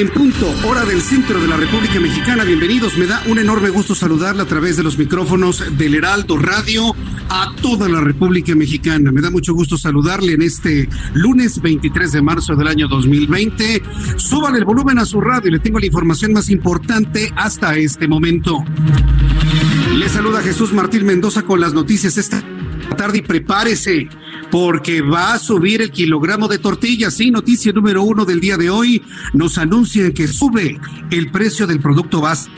En punto, hora del centro de la República Mexicana. Bienvenidos. Me da un enorme gusto saludarla a través de los micrófonos del Heraldo Radio a toda la República Mexicana. Me da mucho gusto saludarle en este lunes 23 de marzo del año 2020. Suban el volumen a su radio y le tengo la información más importante hasta este momento. Le saluda Jesús Martín Mendoza con las noticias esta tarde y prepárese porque va a subir el kilogramo de tortillas. Sí, noticia número uno del día de hoy nos anuncia que sube el precio del producto básico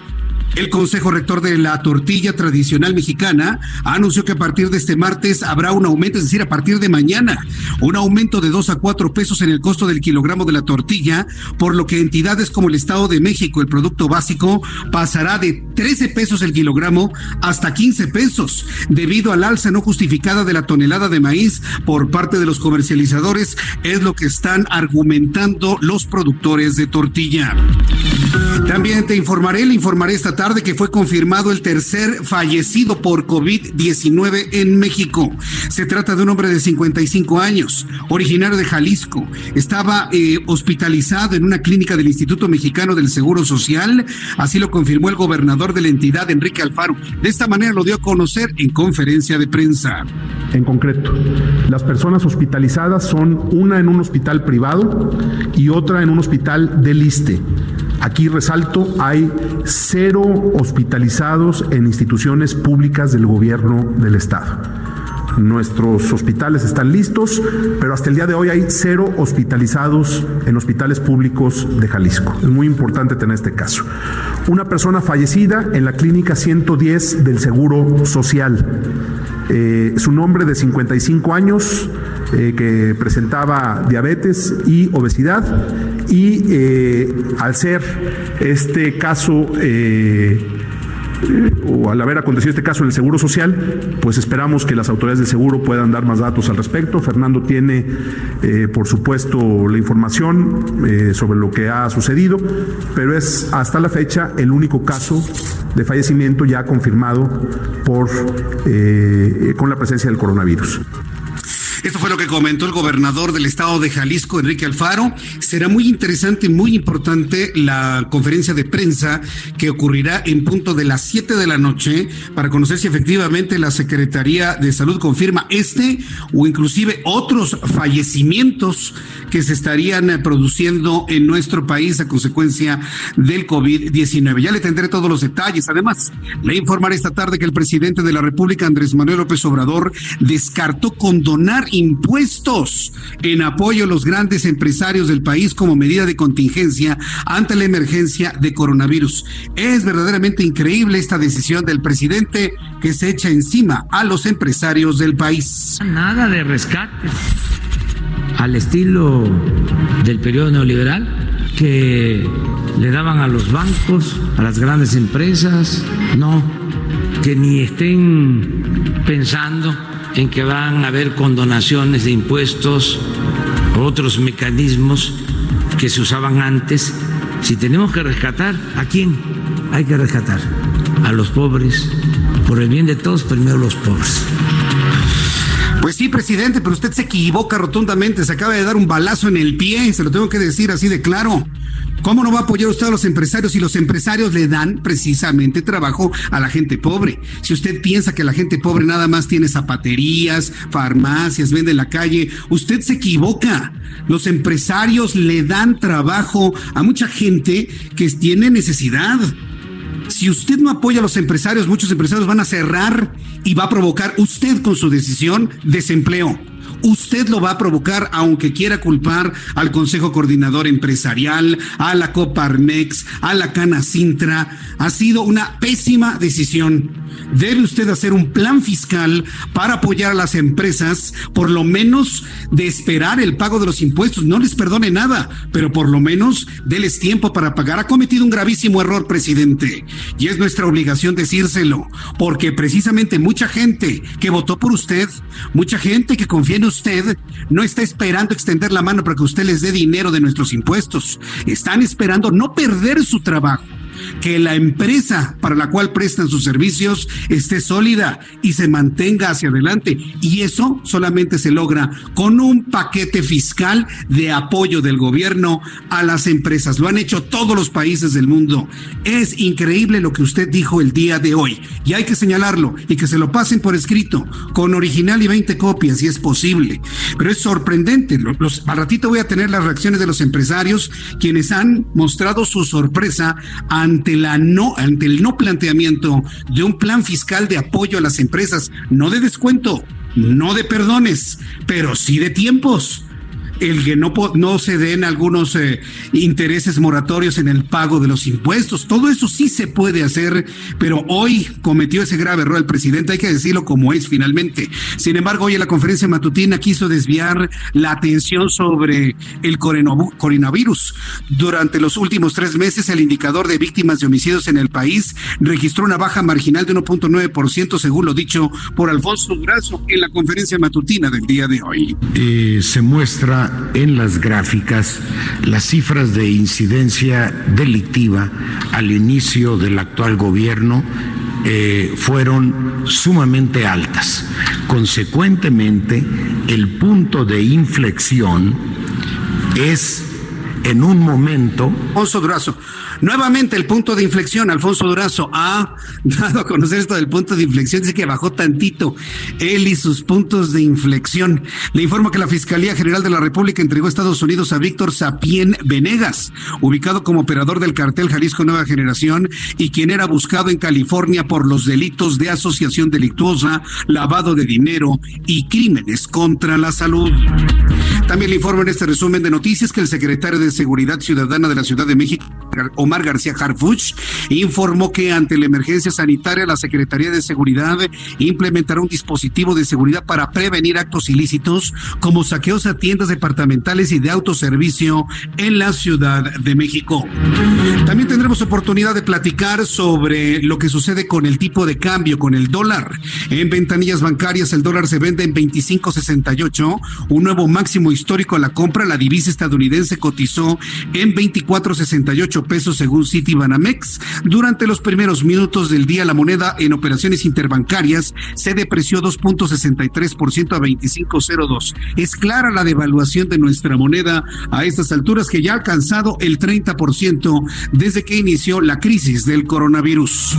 el Consejo Rector de la Tortilla Tradicional Mexicana anunció que a partir de este martes habrá un aumento, es decir, a partir de mañana, un aumento de 2 a 4 pesos en el costo del kilogramo de la tortilla, por lo que entidades como el Estado de México, el producto básico, pasará de 13 pesos el kilogramo hasta 15 pesos, debido al alza no justificada de la tonelada de maíz por parte de los comercializadores, es lo que están argumentando los productores de tortilla. También te informaré, le informaré esta tarde que fue confirmado el tercer fallecido por COVID-19 en México. Se trata de un hombre de 55 años, originario de Jalisco. Estaba eh, hospitalizado en una clínica del Instituto Mexicano del Seguro Social. Así lo confirmó el gobernador de la entidad, Enrique Alfaro. De esta manera lo dio a conocer en conferencia de prensa. En concreto, las personas hospitalizadas son una en un hospital privado y otra en un hospital del ISTE. Aquí resalto, hay cero hospitalizados en instituciones públicas del gobierno del Estado. Nuestros hospitales están listos, pero hasta el día de hoy hay cero hospitalizados en hospitales públicos de Jalisco. Es muy importante tener este caso. Una persona fallecida en la clínica 110 del Seguro Social. Eh, su nombre de 55 años, eh, que presentaba diabetes y obesidad y eh, al ser este caso o al haber acontecido este caso en el Seguro Social, pues esperamos que las autoridades de seguro puedan dar más datos al respecto. Fernando tiene, por supuesto, la información sobre lo que ha sucedido, pero es hasta la fecha el único caso de fallecimiento ya confirmado por, con la presencia del coronavirus. Esto fue lo que comentó el gobernador del estado de Jalisco, Enrique Alfaro. Será muy interesante y muy importante la conferencia de prensa que ocurrirá en punto de las 7 de la noche para conocer si efectivamente la Secretaría de Salud confirma este o inclusive otros fallecimientos que se estarían produciendo en nuestro país a consecuencia del COVID-19. Ya le tendré todos los detalles. Además, le informaré esta tarde que el presidente de la República, Andrés Manuel López Obrador, descartó condonar impuestos en apoyo a los grandes empresarios del país como medida de contingencia ante la emergencia de coronavirus. Es verdaderamente increíble esta decisión del presidente que se echa encima a los empresarios del país. Nada de rescate al estilo del periodo neoliberal que le daban a los bancos, a las grandes empresas, no, que ni estén pensando en que van a haber condonaciones de impuestos, otros mecanismos que se usaban antes. Si tenemos que rescatar, ¿a quién hay que rescatar? A los pobres. Por el bien de todos, primero los pobres. Pues sí, presidente, pero usted se equivoca rotundamente. Se acaba de dar un balazo en el pie, se lo tengo que decir así de claro. ¿Cómo no va a apoyar usted a los empresarios si los empresarios le dan precisamente trabajo a la gente pobre? Si usted piensa que la gente pobre nada más tiene zapaterías, farmacias, vende en la calle, usted se equivoca. Los empresarios le dan trabajo a mucha gente que tiene necesidad. Si usted no apoya a los empresarios, muchos empresarios van a cerrar y va a provocar usted con su decisión desempleo usted lo va a provocar aunque quiera culpar al Consejo Coordinador Empresarial, a la Coparmex, a la Cana Sintra. Ha sido una pésima decisión. Debe usted hacer un plan fiscal para apoyar a las empresas, por lo menos de esperar el pago de los impuestos. No les perdone nada, pero por lo menos déles tiempo para pagar. Ha cometido un gravísimo error, presidente. Y es nuestra obligación decírselo, porque precisamente mucha gente que votó por usted, mucha gente que confía en usted, no está esperando extender la mano para que usted les dé dinero de nuestros impuestos. Están esperando no perder su trabajo que la empresa para la cual prestan sus servicios esté sólida y se mantenga hacia adelante. Y eso solamente se logra con un paquete fiscal de apoyo del gobierno a las empresas. Lo han hecho todos los países del mundo. Es increíble lo que usted dijo el día de hoy y hay que señalarlo y que se lo pasen por escrito con original y 20 copias si es posible. Pero es sorprendente. Los, al ratito voy a tener las reacciones de los empresarios quienes han mostrado su sorpresa ante la no, ante el no planteamiento de un plan fiscal de apoyo a las empresas, no de descuento, no de perdones, pero sí de tiempos el que no, no se den algunos eh, intereses moratorios en el pago de los impuestos. Todo eso sí se puede hacer, pero hoy cometió ese grave error el presidente, hay que decirlo como es finalmente. Sin embargo, hoy en la conferencia matutina quiso desviar la atención sobre el coronavirus. Durante los últimos tres meses, el indicador de víctimas de homicidios en el país registró una baja marginal de 1.9%, según lo dicho por Alfonso Durazo en la conferencia matutina del día de hoy. Eh, se muestra en las gráficas las cifras de incidencia delictiva al inicio del actual gobierno eh, fueron sumamente altas. Consecuentemente, el punto de inflexión es en un momento. Alfonso Durazo, nuevamente el punto de inflexión, Alfonso Durazo ha dado a conocer esto del punto de inflexión, dice que bajó tantito él y sus puntos de inflexión. Le informo que la Fiscalía General de la República entregó a Estados Unidos a Víctor Sapien Venegas, ubicado como operador del cartel Jalisco Nueva Generación y quien era buscado en California por los delitos de asociación delictuosa, lavado de dinero y crímenes contra la salud. También le informo en este resumen de noticias que el secretario de Seguridad Ciudadana de la Ciudad de México, Omar García Harfuch, informó que ante la emergencia sanitaria la Secretaría de Seguridad implementará un dispositivo de seguridad para prevenir actos ilícitos como saqueos a tiendas departamentales y de autoservicio en la Ciudad de México. También tendremos oportunidad de platicar sobre lo que sucede con el tipo de cambio, con el dólar. En ventanillas bancarias el dólar se vende en 25.68, un nuevo máximo histórico a la compra. La divisa estadounidense cotizó en 24.68 pesos según Citibanamex. Durante los primeros minutos del día, la moneda en operaciones interbancarias se depreció 2.63% a 25.02. Es clara la devaluación de nuestra moneda a estas alturas que ya ha alcanzado el 30% desde que inició la crisis del coronavirus.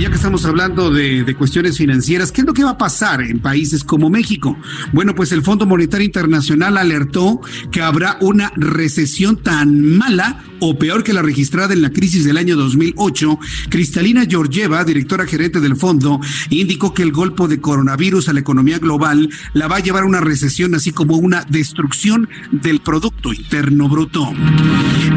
Ya que estamos hablando de, de cuestiones financieras, ¿qué es lo que va a pasar en países como México? Bueno, pues el Fondo Monetario Internacional alertó que habrá una recesión tan mala o peor que la registrada en la crisis del año 2008, Cristalina Georgieva, directora gerente del fondo, indicó que el golpe de coronavirus a la economía global la va a llevar a una recesión, así como una destrucción del Producto Interno Bruto.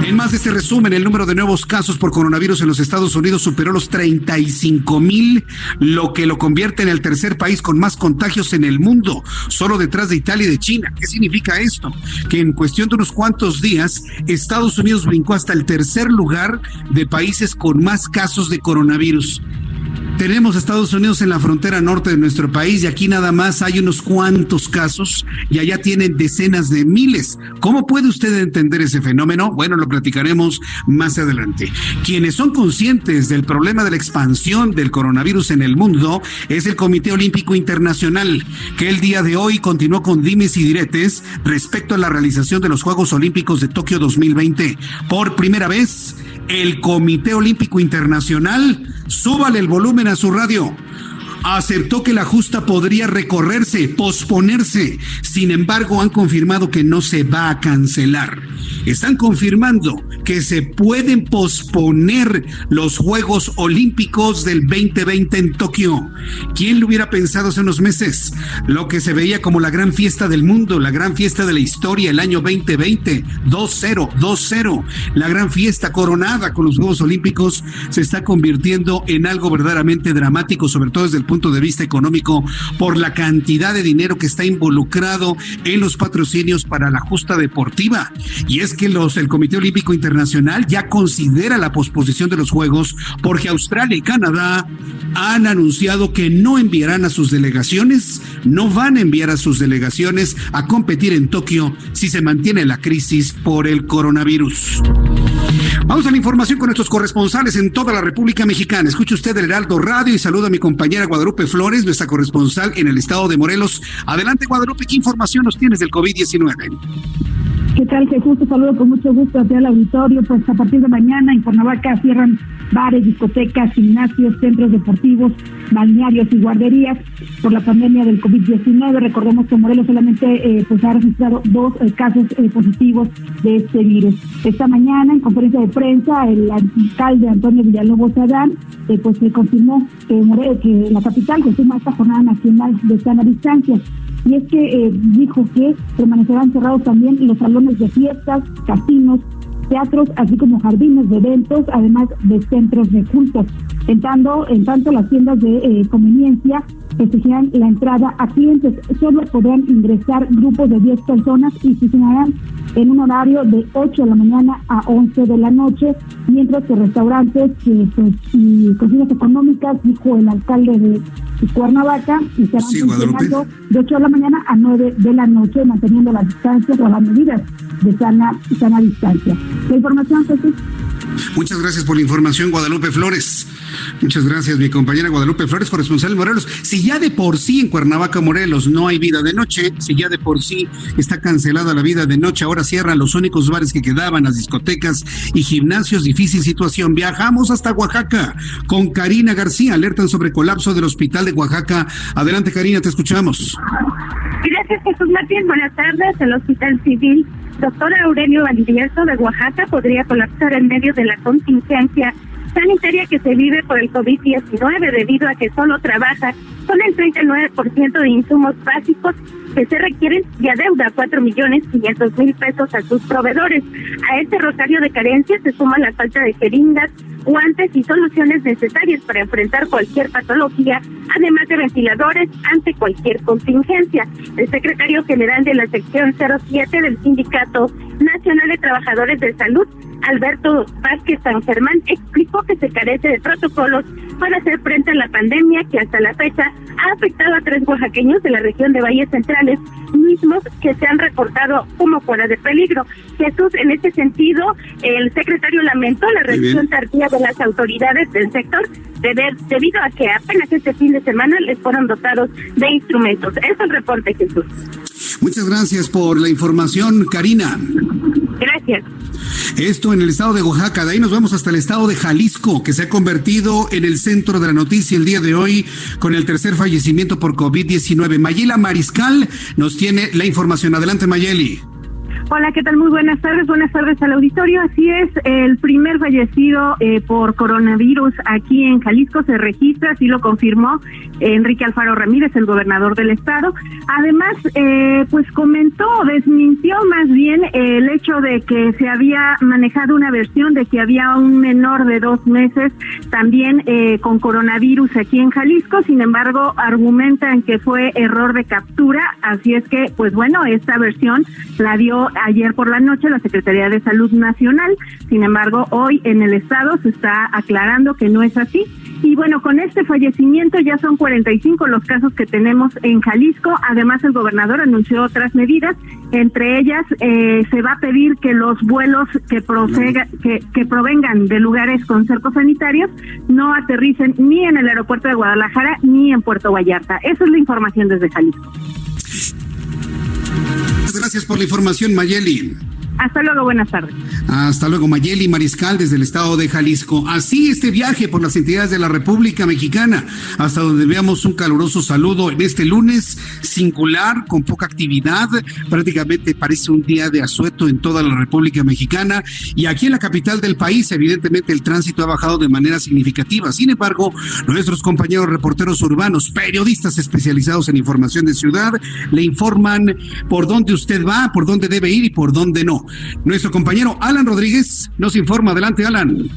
En más de este resumen, el número de nuevos casos por coronavirus en los Estados Unidos superó los 35 mil, lo que lo convierte en el tercer país con más contagios en el mundo, solo detrás de Italia y de China. ¿Qué significa esto? Que en cuestión de unos cuantos días, Estados Unidos brincó hasta el tercer lugar de países con más casos de coronavirus. Tenemos Estados Unidos en la frontera norte de nuestro país y aquí nada más hay unos cuantos casos y allá tienen decenas de miles. ¿Cómo puede usted entender ese fenómeno? Bueno, lo platicaremos más adelante. Quienes son conscientes del problema de la expansión del coronavirus en el mundo es el Comité Olímpico Internacional, que el día de hoy continuó con dimes y diretes respecto a la realización de los Juegos Olímpicos de Tokio 2020. Por primera vez, el Comité Olímpico Internacional, súbale el volumen a su radio aceptó que la justa podría recorrerse, posponerse. Sin embargo, han confirmado que no se va a cancelar. Están confirmando que se pueden posponer los Juegos Olímpicos del 2020 en Tokio. ¿Quién lo hubiera pensado hace unos meses? Lo que se veía como la gran fiesta del mundo, la gran fiesta de la historia, el año 2020, 2-0, 2-0, la gran fiesta coronada con los Juegos Olímpicos, se está convirtiendo en algo verdaderamente dramático, sobre todo desde el punto de vista económico, por la cantidad de dinero que está involucrado en los patrocinios para la justa deportiva. Y es que los, el Comité Olímpico Internacional Nacional ya considera la posposición de los Juegos porque Australia y Canadá han anunciado que no enviarán a sus delegaciones, no van a enviar a sus delegaciones a competir en Tokio si se mantiene la crisis por el coronavirus. Vamos a la información con nuestros corresponsales en toda la República Mexicana. Escuche usted el Heraldo Radio y saluda a mi compañera Guadalupe Flores, nuestra corresponsal en el estado de Morelos. Adelante, Guadalupe, ¿qué información nos tienes del COVID-19? ¿Qué tal, Jesús? Te saludo con mucho gusto a al auditorio. Pues a partir de mañana en Cuernavaca cierran bares, discotecas, gimnasios, centros deportivos, balnearios y guarderías por la pandemia del COVID-19. Recordemos que Morelos solamente eh, pues ha registrado dos eh, casos eh, positivos de este virus. Esta mañana, en conferencia de prensa, el alcalde Antonio Villalobos Adán pues se confirmó que, que la capital se suma a esta jornada nacional de sana distancia y es que eh, dijo que permanecerán cerrados también los salones de fiestas, casinos, teatros, así como jardines de eventos, además de centros de cultos. En tanto, en tanto las tiendas de eh, conveniencia exigirán la entrada a clientes. Solo podrán ingresar grupos de 10 personas y funcionarán en un horario de 8 de la mañana a 11 de la noche, mientras que restaurantes pues, y cocinas económicas, dijo el alcalde de Cuernavaca, estarán funcionando de 8 de la mañana a 9 de la noche, manteniendo las distancias o las medidas de sana, sana distancia. La información, Jesús. Muchas gracias por la información, Guadalupe Flores. Muchas gracias, mi compañera Guadalupe Flores, corresponsal de Morelos. Si ya de por sí en Cuernavaca, Morelos, no hay vida de noche, si ya de por sí está cancelada la vida de noche, ahora cierran los únicos bares que quedaban, las discotecas y gimnasios, difícil situación. Viajamos hasta Oaxaca con Karina García, alertan sobre colapso del hospital de Oaxaca. Adelante, Karina, te escuchamos. Gracias, Jesús Martín. Buenas tardes. El Hospital Civil Doctor Aurelio Valdivieso de Oaxaca podría colapsar en medio de la contingencia sanitaria que se vive por el COVID-19 debido a que solo trabaja con el 39% de insumos básicos que se requieren y adeuda 4 millones 500 mil pesos a sus proveedores. A este rosario de carencias se suma la falta de jeringas, guantes y soluciones necesarias para enfrentar cualquier patología, además de ventiladores ante cualquier contingencia. El secretario general de la sección 07 del Sindicato Nacional de Trabajadores de Salud, Alberto Vázquez San Germán, explicó que se carece de protocolos para hacer frente a la pandemia que hasta la fecha ha afectado a tres oaxaqueños de la región de Valles Mismos que se han reportado como fuera de peligro. Jesús, en este sentido, el secretario lamentó la reacción tardía de las autoridades del sector debido a que apenas este fin de semana les fueron dotados de instrumentos. Es el reporte, Jesús. Muchas gracias por la información, Karina. Gracias. Esto en el estado de Oaxaca. De ahí nos vamos hasta el estado de Jalisco, que se ha convertido en el centro de la noticia el día de hoy con el tercer fallecimiento por COVID-19. Mayela Mariscal nos tiene la información. Adelante, Mayeli. Hola, ¿qué tal? Muy buenas tardes. Buenas tardes al auditorio. Así es, el primer fallecido eh, por coronavirus aquí en Jalisco se registra, así lo confirmó Enrique Alfaro Ramírez, el gobernador del estado. Además, eh, pues comentó, desmintió más bien el hecho de que se había manejado una versión de que había un menor de dos meses también eh, con coronavirus aquí en Jalisco. Sin embargo, argumentan que fue error de captura. Así es que, pues bueno, esta versión la dio ayer por la noche la Secretaría de Salud Nacional. Sin embargo, hoy en el estado se está aclarando que no es así. Y bueno, con este fallecimiento ya son 45 los casos que tenemos en Jalisco. Además, el gobernador anunció otras medidas. Entre ellas, eh, se va a pedir que los vuelos que, proceda, que, que provengan de lugares con cercos sanitarios no aterricen ni en el aeropuerto de Guadalajara ni en Puerto Vallarta. Esa es la información desde Jalisco. Gracias por la información, Mayeli. Hasta luego, buenas tardes. Hasta luego, Mayeli Mariscal, desde el estado de Jalisco. Así este viaje por las entidades de la República Mexicana, hasta donde veamos un caluroso saludo en este lunes singular, con poca actividad. Prácticamente parece un día de asueto en toda la República Mexicana. Y aquí en la capital del país, evidentemente, el tránsito ha bajado de manera significativa. Sin embargo, nuestros compañeros reporteros urbanos, periodistas especializados en información de ciudad, le informan por dónde usted va, por dónde debe ir y por dónde no. Nuestro compañero Alan Rodríguez nos informa. Adelante, Alan.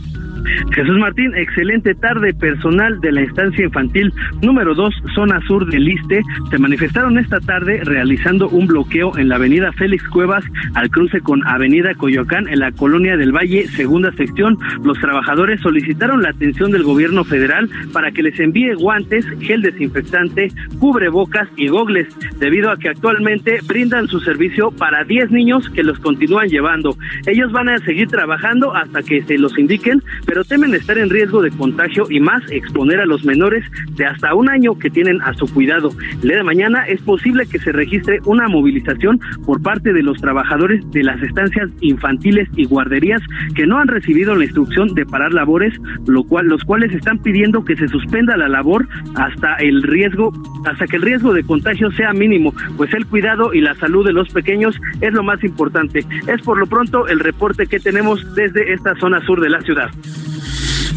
Jesús Martín, excelente tarde. Personal de la instancia infantil número 2, zona sur del Liste, se manifestaron esta tarde realizando un bloqueo en la avenida Félix Cuevas al cruce con avenida Coyoacán en la colonia del Valle, segunda sección. Los trabajadores solicitaron la atención del gobierno federal para que les envíe guantes, gel desinfectante, cubrebocas y gogles, debido a que actualmente brindan su servicio para 10 niños que los continúan llevando. Ellos van a seguir trabajando hasta que se los indiquen, pero temen estar en riesgo de contagio y más exponer a los menores de hasta un año que tienen a su cuidado. El día de mañana es posible que se registre una movilización por parte de los trabajadores de las estancias infantiles y guarderías que no han recibido la instrucción de parar labores, lo cual los cuales están pidiendo que se suspenda la labor hasta el riesgo hasta que el riesgo de contagio sea mínimo, pues el cuidado y la salud de los pequeños es lo más importante. Es por lo pronto el reporte que tenemos desde esta zona sur de la ciudad.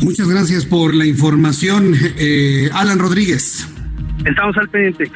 Muchas gracias por la información, eh, Alan Rodríguez. Estamos al pendiente.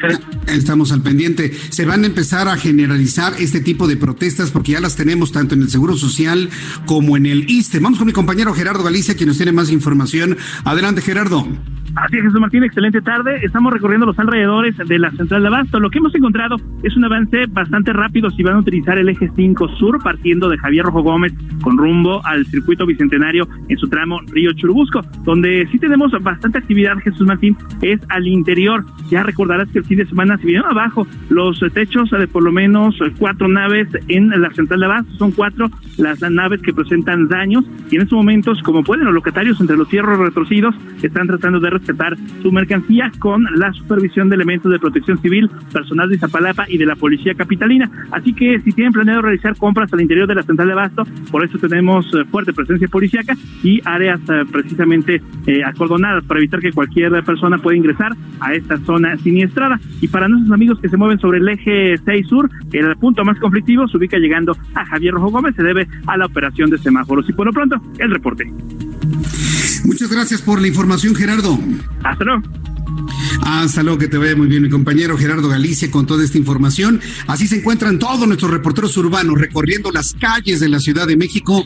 Estamos al pendiente. Se van a empezar a generalizar este tipo de protestas porque ya las tenemos tanto en el Seguro Social como en el ISTE. Vamos con mi compañero Gerardo Galicia, quien nos tiene más información. Adelante, Gerardo. Así es, Jesús Martín, excelente tarde. Estamos recorriendo los alrededores de la central de Abasto. Lo que hemos encontrado es un avance bastante rápido si van a utilizar el eje 5 sur, partiendo de Javier Rojo Gómez con rumbo al circuito bicentenario en su tramo Río Churubusco, donde sí tenemos bastante actividad, Jesús Martín, es al interior. Ya recordarás que el fin de semana se vinieron abajo los techos de por lo menos cuatro naves en la central de Abasto. Son cuatro las naves que presentan daños y en estos momentos, como pueden los locatarios entre los cierros retorcidos, están tratando de rescatar su mercancía con la supervisión de elementos de protección civil, personal de Izapalapa y de la policía capitalina. Así que si tienen planeado realizar compras al interior de la central de abasto, por eso tenemos eh, fuerte presencia policíaca y áreas eh, precisamente eh, acordonadas para evitar que cualquier persona pueda ingresar a esta zona siniestrada. Y para nuestros amigos que se mueven sobre el eje 6 sur, el punto más conflictivo se ubica llegando a Javier Rojo Gómez, se debe a la operación de semáforos. Y por lo pronto, el reporte. Muchas gracias por la información, Gerardo. Hasta luego. Hasta luego, que te vaya muy bien mi compañero Gerardo Galicia con toda esta información. Así se encuentran todos nuestros reporteros urbanos recorriendo las calles de la Ciudad de México.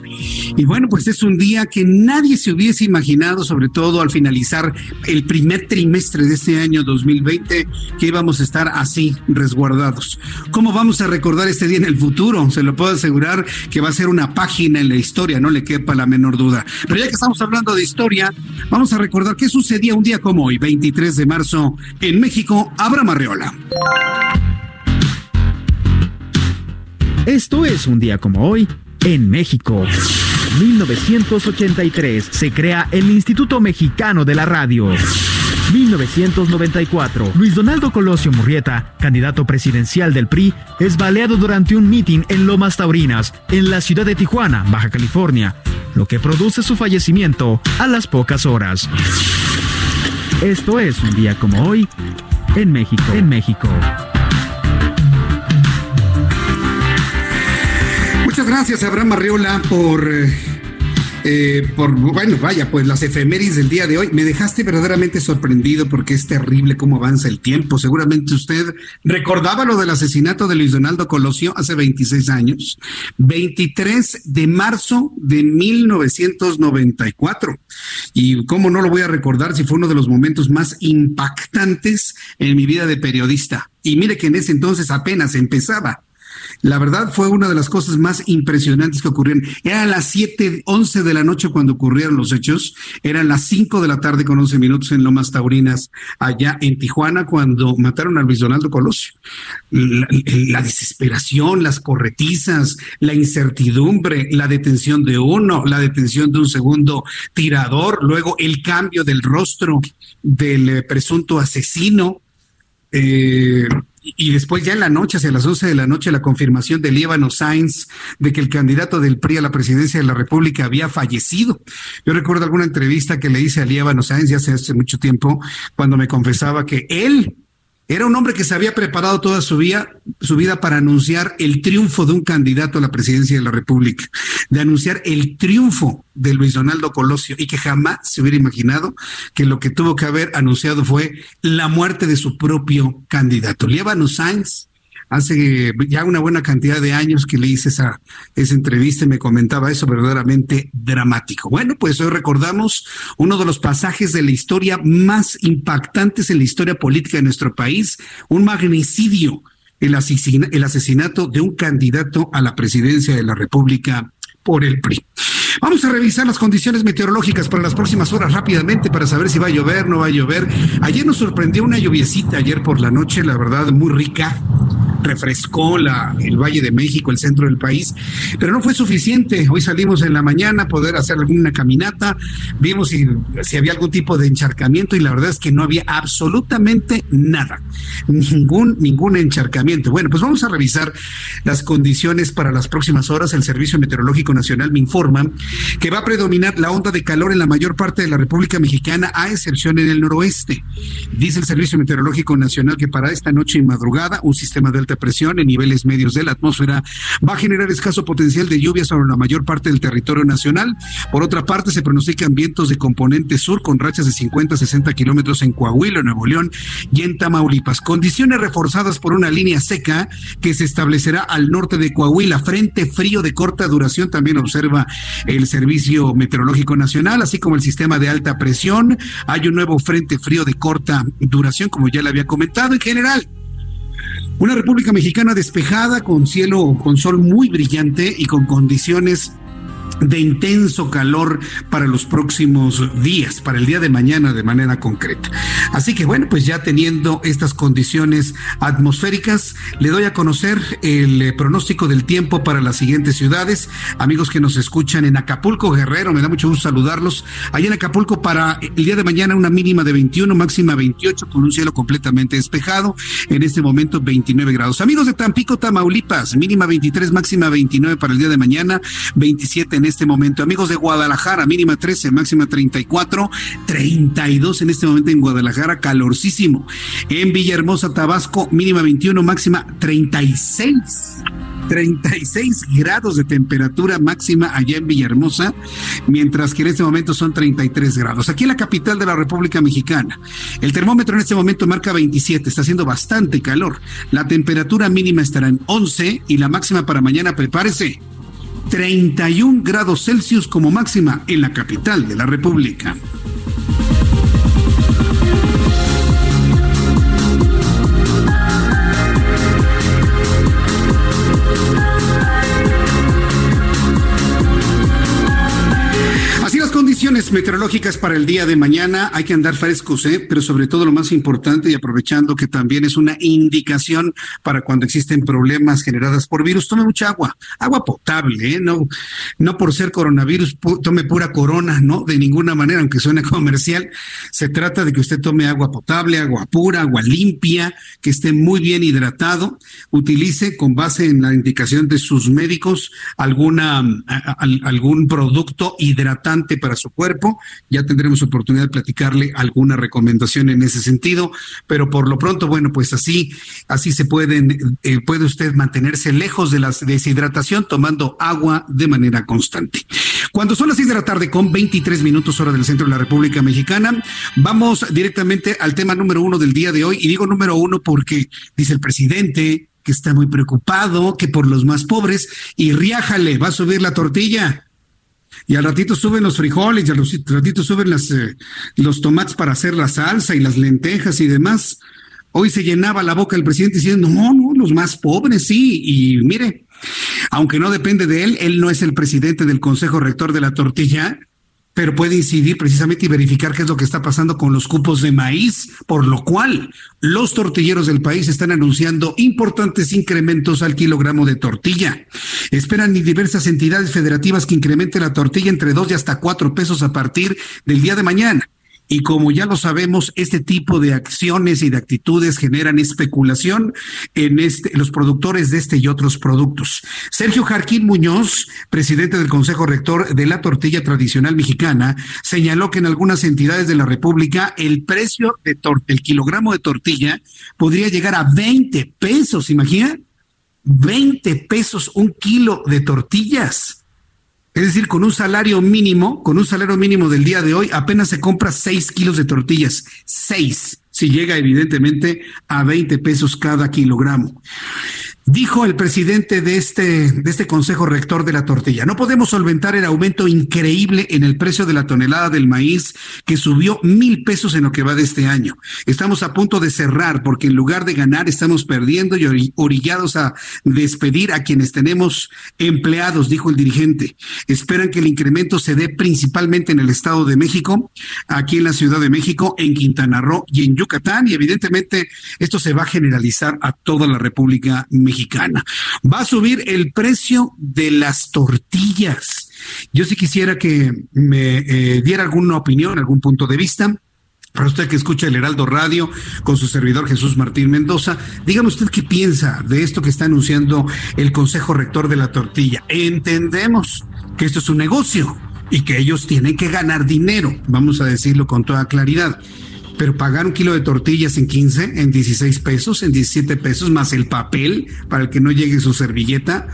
Y bueno, pues es un día que nadie se hubiese imaginado, sobre todo al finalizar el primer trimestre de este año 2020, que íbamos a estar así resguardados. ¿Cómo vamos a recordar este día en el futuro? Se lo puedo asegurar que va a ser una página en la historia, no le quepa la menor duda. Pero ya que estamos hablando de historia, vamos a recordar qué sucedía un día como hoy, 23 de marzo, en México, Abraham Arreola. Esto es un día como hoy en México. 1983 se crea el Instituto Mexicano de la Radio. 1994. Luis Donaldo Colosio Murrieta, candidato presidencial del PRI, es baleado durante un mitin en Lomas Taurinas, en la ciudad de Tijuana, Baja California, lo que produce su fallecimiento a las pocas horas. Esto es un día como hoy en México. En México. Muchas gracias, Abraham Arriola, por eh, por, bueno, vaya, pues las efemérides del día de hoy. Me dejaste verdaderamente sorprendido porque es terrible cómo avanza el tiempo. Seguramente usted recordaba lo del asesinato de Luis Donaldo Colosio hace 26 años, 23 de marzo de 1994. Y cómo no lo voy a recordar si fue uno de los momentos más impactantes en mi vida de periodista. Y mire que en ese entonces apenas empezaba La verdad fue una de las cosas más impresionantes que ocurrieron. Eran las 7, 11 de la noche cuando ocurrieron los hechos. Eran las 5 de la tarde con 11 minutos en Lomas Taurinas, allá en Tijuana, cuando mataron a Luis Donaldo Colosio. La, la desesperación, las corretizas, la incertidumbre, la detención de uno, la detención de un segundo tirador, luego el cambio del rostro del eh, presunto asesino. Eh, y después ya en la noche, hacia las 11 de la noche, la confirmación de Líbano Sainz de que el candidato del PRI a la presidencia de la República había fallecido. Yo recuerdo alguna entrevista que le hice a Líbano Sainz ya hace mucho tiempo, cuando me confesaba que él era un hombre que se había preparado toda su vida, su vida para anunciar el triunfo de un candidato a la presidencia de la República, de anunciar el triunfo de Luis Donaldo Colosio y que jamás se hubiera imaginado que lo que tuvo que haber anunciado fue la muerte de su propio candidato. Líbano Sainz hace ya una buena cantidad de años que le hice esa, esa entrevista y me comentaba eso verdaderamente dramático. Bueno, pues hoy recordamos uno de los pasajes de la historia más impactantes en la historia política de nuestro país, un magnicidio, el, el asesinato de un candidato a la presidencia de la República por el PRI. Vamos a revisar las condiciones meteorológicas para las próximas horas rápidamente para saber si va a llover, no va a llover. Ayer nos sorprendió una lluviecita ayer por la noche, la verdad, muy rica refrescó la, el Valle de México, el centro del país, pero no fue suficiente. Hoy salimos en la mañana a poder hacer alguna caminata, vimos si, si había algún tipo de encharcamiento y la verdad es que no había absolutamente nada, ningún, ningún encharcamiento. Bueno, pues vamos a revisar las condiciones para las próximas horas. El Servicio Meteorológico Nacional me informa que va a predominar la onda de calor en la mayor parte de la República Mexicana, a excepción en el noroeste. Dice el Servicio Meteorológico Nacional que para esta noche y madrugada un sistema de presión en niveles medios de la atmósfera va a generar escaso potencial de lluvia sobre la mayor parte del territorio nacional. Por otra parte, se pronostican vientos de componente sur con rachas de 50 a 60 kilómetros en Coahuila, Nuevo León y en Tamaulipas. Condiciones reforzadas por una línea seca que se establecerá al norte de Coahuila. Frente frío de corta duración también observa el Servicio Meteorológico Nacional, así como el sistema de alta presión. Hay un nuevo frente frío de corta duración, como ya le había comentado. En general, una República Mexicana despejada, con cielo, con sol muy brillante y con condiciones de intenso calor para los próximos días, para el día de mañana de manera concreta. Así que bueno, pues ya teniendo estas condiciones atmosféricas, le doy a conocer el eh, pronóstico del tiempo para las siguientes ciudades. Amigos que nos escuchan en Acapulco, Guerrero, me da mucho gusto saludarlos. Allá en Acapulco para el día de mañana una mínima de 21, máxima 28 con un cielo completamente despejado. En este momento 29 grados. Amigos de Tampico, Tamaulipas, mínima 23, máxima 29 para el día de mañana, 27 en este momento. Amigos de Guadalajara, mínima 13, máxima 34, 32 en este momento en Guadalajara, calorcísimo. En Villahermosa, Tabasco, mínima 21, máxima 36. 36 grados de temperatura máxima allá en Villahermosa, mientras que en este momento son 33 grados. Aquí en la capital de la República Mexicana, el termómetro en este momento marca 27, está haciendo bastante calor. La temperatura mínima estará en 11 y la máxima para mañana, prepárese, 31 grados Celsius como máxima en la capital de la República. Condiciones meteorológicas para el día de mañana. Hay que andar frescos, ¿eh? pero sobre todo lo más importante y aprovechando que también es una indicación para cuando existen problemas generadas por virus, tome mucha agua, agua potable, ¿eh? no, no por ser coronavirus, tome pura corona, no, de ninguna manera, aunque suene comercial. Se trata de que usted tome agua potable, agua pura, agua limpia, que esté muy bien hidratado. Utilice con base en la indicación de sus médicos alguna, algún producto hidratante para su cuerpo. Ya tendremos oportunidad de platicarle alguna recomendación en ese sentido, pero por lo pronto, bueno, pues así, así se pueden, eh, puede usted mantenerse lejos de la deshidratación tomando agua de manera constante. Cuando son las seis de la tarde con 23 minutos hora del centro de la República Mexicana, vamos directamente al tema número uno del día de hoy. Y digo número uno porque dice el presidente que está muy preocupado, que por los más pobres, y riájale, va a subir la tortilla y al ratito suben los frijoles y al ratito suben las, eh, los tomates para hacer la salsa y las lentejas y demás. Hoy se llenaba la boca el presidente diciendo, no, no, los más pobres, sí. Y mire, aunque no depende de él, él no es el presidente del Consejo Rector de la Tortilla, pero puede incidir precisamente y verificar qué es lo que está pasando con los cupos de maíz, por lo cual los tortilleros del país están anunciando importantes incrementos al kilogramo de tortilla. Esperan diversas entidades federativas que incrementen la tortilla entre dos y hasta cuatro pesos a partir del día de mañana. Y como ya lo sabemos, este tipo de acciones y de actitudes generan especulación en este, los productores de este y otros productos. Sergio Jarquín Muñoz, presidente del Consejo Rector de la Tortilla Tradicional Mexicana, señaló que en algunas entidades de la República el precio de el kilogramo de tortilla podría llegar a 20 pesos, imagina, 20 pesos un kilo de tortillas. Es decir, con un salario mínimo, con un salario mínimo del día de hoy, apenas se compra seis kilos de tortillas. Seis, si llega evidentemente a 20 pesos cada kilogramo. Dijo el presidente de este, de este Consejo Rector de la Tortilla, no podemos solventar el aumento increíble en el precio de la tonelada del maíz que subió mil pesos en lo que va de este año. Estamos a punto de cerrar porque en lugar de ganar estamos perdiendo y orillados a despedir a quienes tenemos empleados, dijo el dirigente. Esperan que el incremento se dé principalmente en el Estado de México, aquí en la Ciudad de México, en Quintana Roo y en Yucatán y evidentemente esto se va a generalizar a toda la República Mexicana mexicana. Va a subir el precio de las tortillas. Yo sí quisiera que me eh, diera alguna opinión, algún punto de vista. Para usted que escucha el Heraldo Radio con su servidor Jesús Martín Mendoza, dígame usted qué piensa de esto que está anunciando el Consejo Rector de la Tortilla. Entendemos que esto es un negocio y que ellos tienen que ganar dinero, vamos a decirlo con toda claridad pero pagar un kilo de tortillas en 15, en 16 pesos, en 17 pesos, más el papel para el que no llegue su servilleta,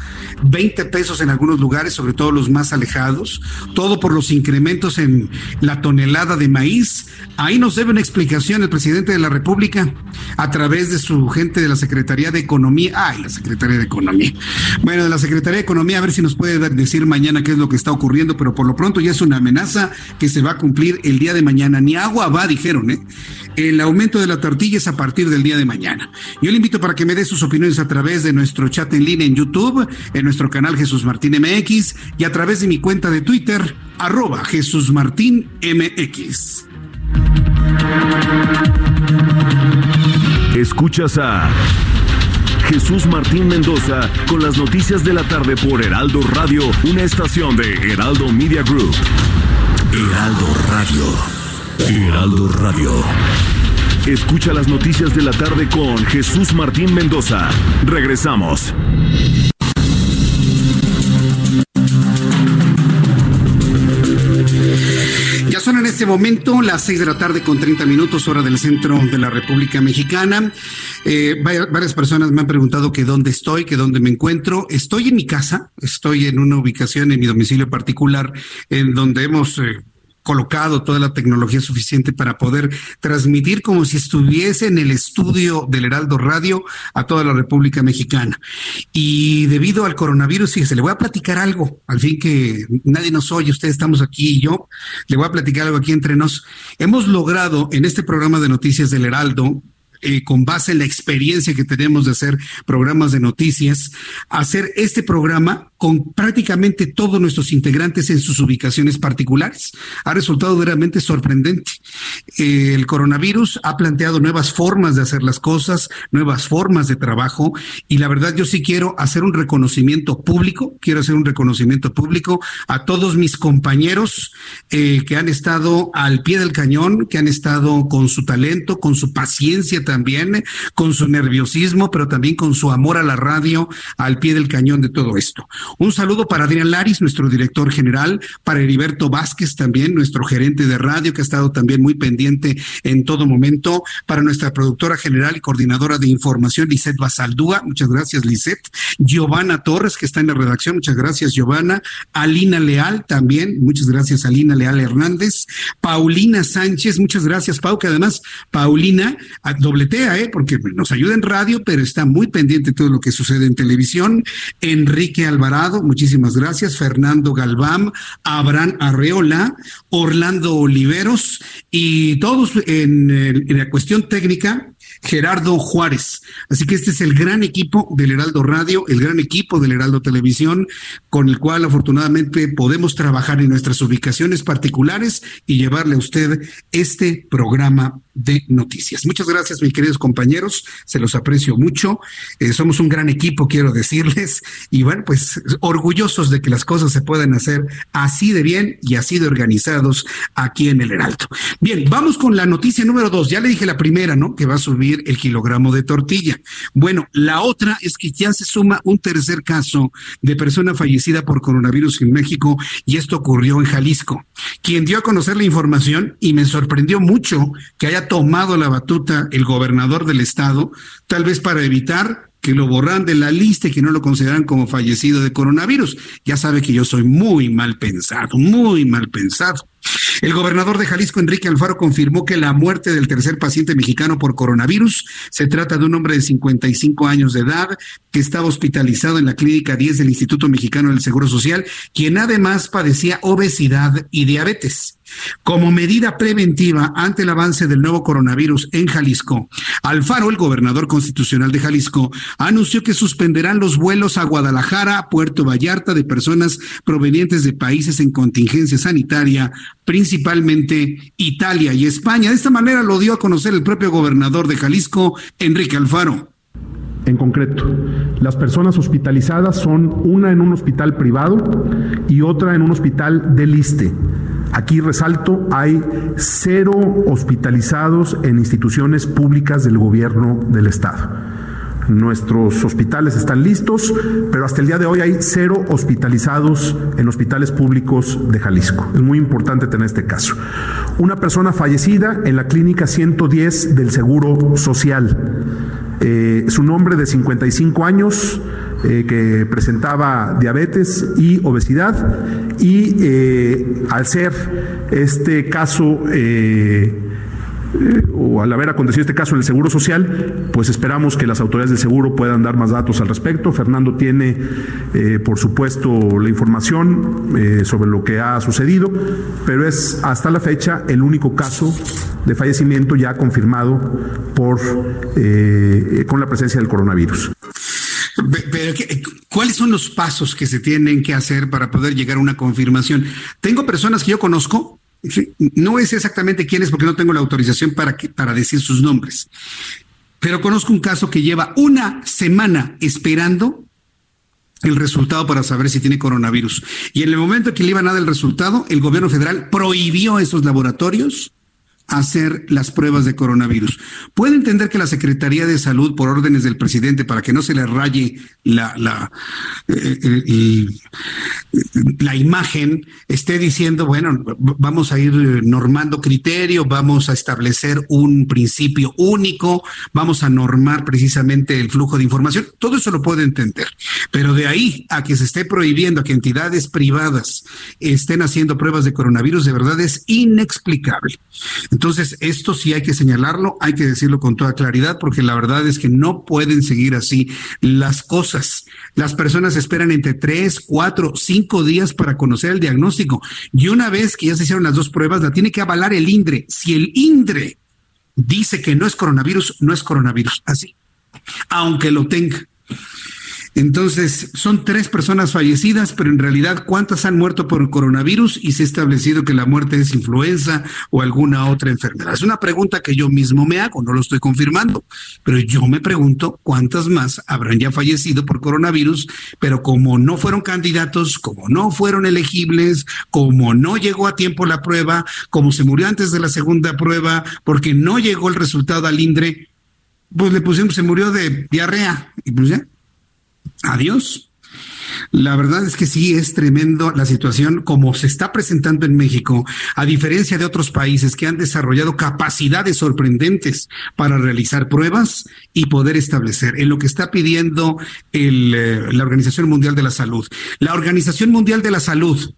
20 pesos en algunos lugares, sobre todo los más alejados, todo por los incrementos en la tonelada de maíz. Ahí nos debe una explicación el presidente de la República a través de su gente de la Secretaría de Economía. Ay, la Secretaría de Economía. Bueno, de la Secretaría de Economía, a ver si nos puede decir mañana qué es lo que está ocurriendo, pero por lo pronto ya es una amenaza que se va a cumplir el día de mañana. Ni agua va, dijeron, ¿eh? El aumento de la tortilla es a partir del día de mañana. Yo le invito para que me dé sus opiniones a través de nuestro chat en línea en YouTube, en nuestro canal Jesús Martín MX y a través de mi cuenta de Twitter, arroba Jesús Martín MX. Escuchas a Jesús Martín Mendoza con las noticias de la tarde por Heraldo Radio, una estación de Heraldo Media Group. Heraldo Radio. Heraldo Radio. Escucha las noticias de la tarde con Jesús Martín Mendoza. Regresamos. Ya son en este momento las seis de la tarde con 30 minutos hora del centro de la República Mexicana. Eh, varias personas me han preguntado que dónde estoy, que dónde me encuentro. Estoy en mi casa, estoy en una ubicación en mi domicilio particular en donde hemos... Eh, colocado toda la tecnología suficiente para poder transmitir como si estuviese en el estudio del Heraldo Radio a toda la República Mexicana. Y debido al coronavirus, fíjese, le voy a platicar algo, al fin que nadie nos oye, ustedes estamos aquí y yo, le voy a platicar algo aquí entre nos. Hemos logrado en este programa de noticias del Heraldo, eh, con base en la experiencia que tenemos de hacer programas de noticias, hacer este programa con prácticamente todos nuestros integrantes en sus ubicaciones particulares. Ha resultado verdaderamente sorprendente. Eh, el coronavirus ha planteado nuevas formas de hacer las cosas, nuevas formas de trabajo y la verdad yo sí quiero hacer un reconocimiento público, quiero hacer un reconocimiento público a todos mis compañeros eh, que han estado al pie del cañón, que han estado con su talento, con su paciencia también, con su nerviosismo, pero también con su amor a la radio al pie del cañón de todo esto. Un saludo para Adrián Laris, nuestro director general, para Heriberto Vázquez también, nuestro gerente de radio, que ha estado también muy pendiente en todo momento, para nuestra productora general y coordinadora de información, Lisette Basaldúa, muchas gracias, Lisette. Giovanna Torres, que está en la redacción, muchas gracias, Giovanna. Alina Leal también, muchas gracias, Alina Leal Hernández. Paulina Sánchez, muchas gracias, Pau, que además Paulina dobletea, ¿eh? porque nos ayuda en radio, pero está muy pendiente de todo lo que sucede en televisión. Enrique Alvarado, muchísimas gracias. Fernando Galván, Abraham Arreola, Orlando Oliveros y todos en, la cuestión técnica Gerardo Juárez. Así que este es el gran equipo del Heraldo Radio, el gran equipo del Heraldo Televisión, con el cual afortunadamente podemos trabajar en nuestras ubicaciones particulares y llevarle a usted este programa de noticias. Muchas gracias, mis queridos compañeros, se los aprecio mucho. Eh, somos un gran equipo, quiero decirles, y bueno, pues orgullosos de que las cosas se puedan hacer así de bien y así de organizados aquí en el Heraldo. Bien, vamos con la noticia número dos. Ya le dije la primera, ¿no? Que va a subir el kilogramo de tortilla. Bueno, la otra es que ya se suma un tercer caso de persona fallecida por coronavirus en México y esto ocurrió en Jalisco. Quien dio a conocer la información y me sorprendió mucho que haya tomado la batuta el gobernador del estado, tal vez para evitar que lo borran de la lista y que no lo consideran como fallecido de coronavirus. Ya sabe que yo soy muy mal pensado, muy mal pensado. El gobernador de Jalisco, Enrique Alfaro, confirmó que la muerte del tercer paciente mexicano por coronavirus se trata de un hombre de 55 años de edad que estaba hospitalizado en la clínica 10 del Instituto Mexicano del Seguro Social, quien además padecía obesidad y diabetes. Como medida preventiva ante el avance del nuevo coronavirus en Jalisco, Alfaro, el gobernador constitucional de Jalisco, anunció que suspenderán los vuelos a Guadalajara, Puerto Vallarta de personas provenientes de países en contingencia sanitaria principalmente Italia y España. De esta manera lo dio a conocer el propio gobernador de Jalisco, Enrique Alfaro. En concreto, las personas hospitalizadas son una en un hospital privado y otra en un hospital del ISTE. Aquí resalto, hay cero hospitalizados en instituciones públicas del gobierno del Estado. Nuestros hospitales están listos, pero hasta el día de hoy hay cero hospitalizados en hospitales públicos de Jalisco. Es muy importante tener este caso. Una persona fallecida en la clínica 110 del Seguro Social. Eh, su nombre de 55 años, eh, que presentaba diabetes y obesidad, y eh, al ser este caso o al haber acontecido este caso en el Seguro Social, pues esperamos que las autoridades del seguro puedan dar más datos al respecto. Fernando tiene, eh, por supuesto, la información eh, sobre lo que ha sucedido, pero es hasta la fecha el único caso de fallecimiento ya confirmado por eh, con la presencia del coronavirus. Pero, ¿cuáles son los pasos que se tienen que hacer para poder llegar a una confirmación? Tengo personas que yo conozco no es exactamente quién es porque no tengo la autorización para, para decir sus nombres, pero conozco un caso que lleva una semana esperando el resultado para saber si tiene coronavirus. Y en el momento que le iban a dar el resultado, el gobierno federal prohibió esos laboratorios hacer las pruebas de coronavirus. Puede entender que la Secretaría de Salud, por órdenes del presidente, para que no se le raye la, eh, eh, la imagen, esté diciendo, bueno, vamos a ir normando criterio, vamos a establecer un principio único, vamos a normar precisamente el flujo de información. Todo eso lo puede entender. Pero de ahí a que se esté prohibiendo que entidades privadas estén haciendo pruebas de coronavirus, de verdad es inexplicable. Entonces, esto sí hay que señalarlo, hay que decirlo con toda claridad, porque la verdad es que no pueden seguir así las cosas. Las personas esperan entre tres, cuatro, cinco días para conocer el diagnóstico. Y una vez que ya se hicieron las dos pruebas, la tiene que avalar el INDRE. Si el INDRE dice que no es coronavirus, no es coronavirus. Así. Aunque lo tenga. Entonces, son tres personas fallecidas, pero en realidad, ¿cuántas han muerto por el coronavirus? Y se ha establecido que la muerte es influenza o alguna otra enfermedad. Es una pregunta que yo mismo me hago, no lo estoy confirmando, pero yo me pregunto cuántas más habrán ya fallecido por coronavirus, pero como no fueron candidatos, como no fueron elegibles, como no llegó a tiempo la prueba, como se murió antes de la segunda prueba, porque no llegó el resultado al INDRE, pues le pusimos, se murió de diarrea. Y pues ya, Adiós. La verdad es que sí es tremendo la situación como se está presentando en México, a diferencia de otros países que han desarrollado capacidades sorprendentes para realizar pruebas y poder establecer en lo que está pidiendo eh, la Organización Mundial de la Salud. La Organización Mundial de la Salud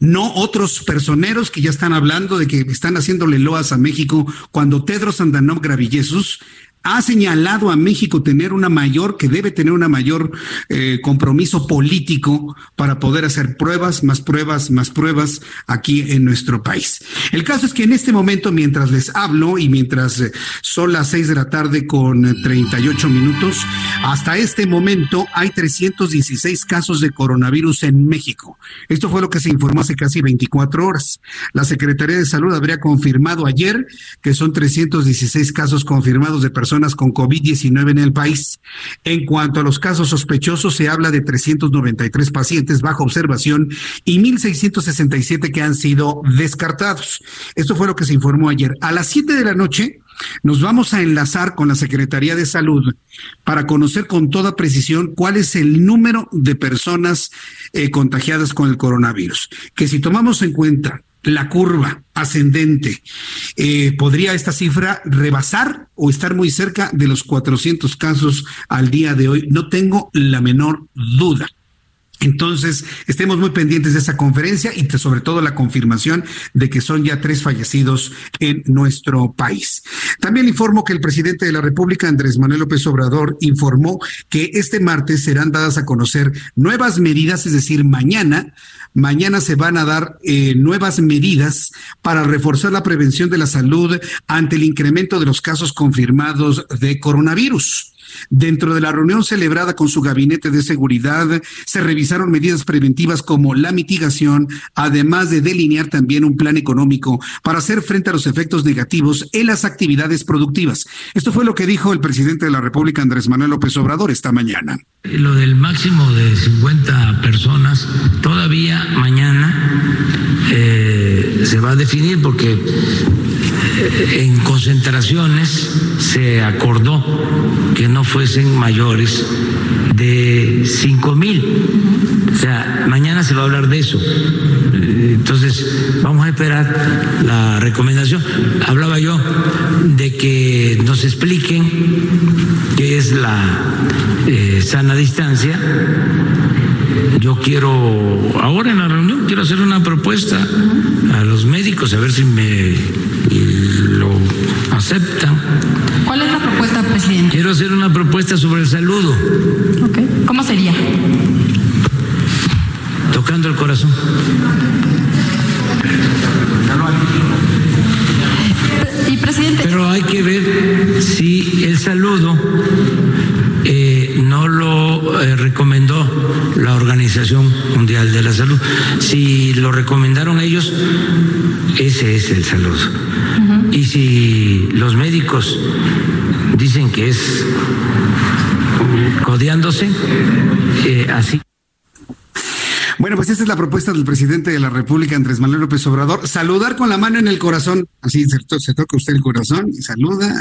no otros personeros que ya están hablando de que están haciéndole loas a México cuando Tedros Andanov Gravillesus ha señalado a México tener una mayor, que debe tener una mayor eh, compromiso político para poder hacer pruebas, más pruebas, más pruebas aquí en nuestro país. El caso es que en este momento, mientras les hablo y mientras eh, son las seis de la tarde con 38 minutos, hasta este momento hay 316 casos de coronavirus en México. Esto fue lo que se informó hace casi 24 horas. La Secretaría de Salud habría confirmado ayer que son 316 casos confirmados de personas con COVID-19 en el país. En cuanto a los casos sospechosos, se habla de 393 pacientes bajo observación y 1.667 que han sido descartados. Esto fue lo que se informó ayer. A las 7 de la noche, nos vamos a enlazar con la Secretaría de Salud para conocer con toda precisión cuál es el número de personas eh, contagiadas con el coronavirus. Que si tomamos en cuenta la curva ascendente, eh, ¿podría esta cifra rebasar o estar muy cerca de los 400 casos al día de hoy? No tengo la menor duda. Entonces, estemos muy pendientes de esa conferencia y sobre todo la confirmación de que son ya tres fallecidos en nuestro país. También informo que el presidente de la República, Andrés Manuel López Obrador, informó que este martes serán dadas a conocer nuevas medidas, es decir, mañana, mañana se van a dar eh, nuevas medidas para reforzar la prevención de la salud ante el incremento de los casos confirmados de coronavirus. Dentro de la reunión celebrada con su gabinete de seguridad, se revisaron medidas preventivas como la mitigación, además de delinear también un plan económico para hacer frente a los efectos negativos en las actividades productivas. Esto fue lo que dijo el presidente de la República, Andrés Manuel López Obrador, esta mañana. Lo del máximo de 50 personas, todavía mañana eh, se va a definir porque eh, en concentraciones se acordó que no fuesen mayores de cinco mil. O sea, mañana se va a hablar de eso. Entonces, vamos a esperar la recomendación. Hablaba yo de que nos expliquen qué es la eh, sana distancia. Yo quiero, ahora en la reunión, quiero hacer una propuesta a los médicos, a ver si me lo aceptan. ¿Cuál es la propuesta, presidente? Quiero hacer una propuesta sobre el saludo. ¿Cómo sería? Tocando el corazón. Y presidente. Pero hay que ver si el saludo Organización Mundial de la Salud. Si lo recomendaron ellos, ese es el saludo. Y si los médicos dicen que es codeándose, eh, así. Bueno, pues esta es la propuesta del presidente de la República, Andrés Manuel López Obrador. Saludar con la mano en el corazón. Así se, se toca usted el corazón y saluda.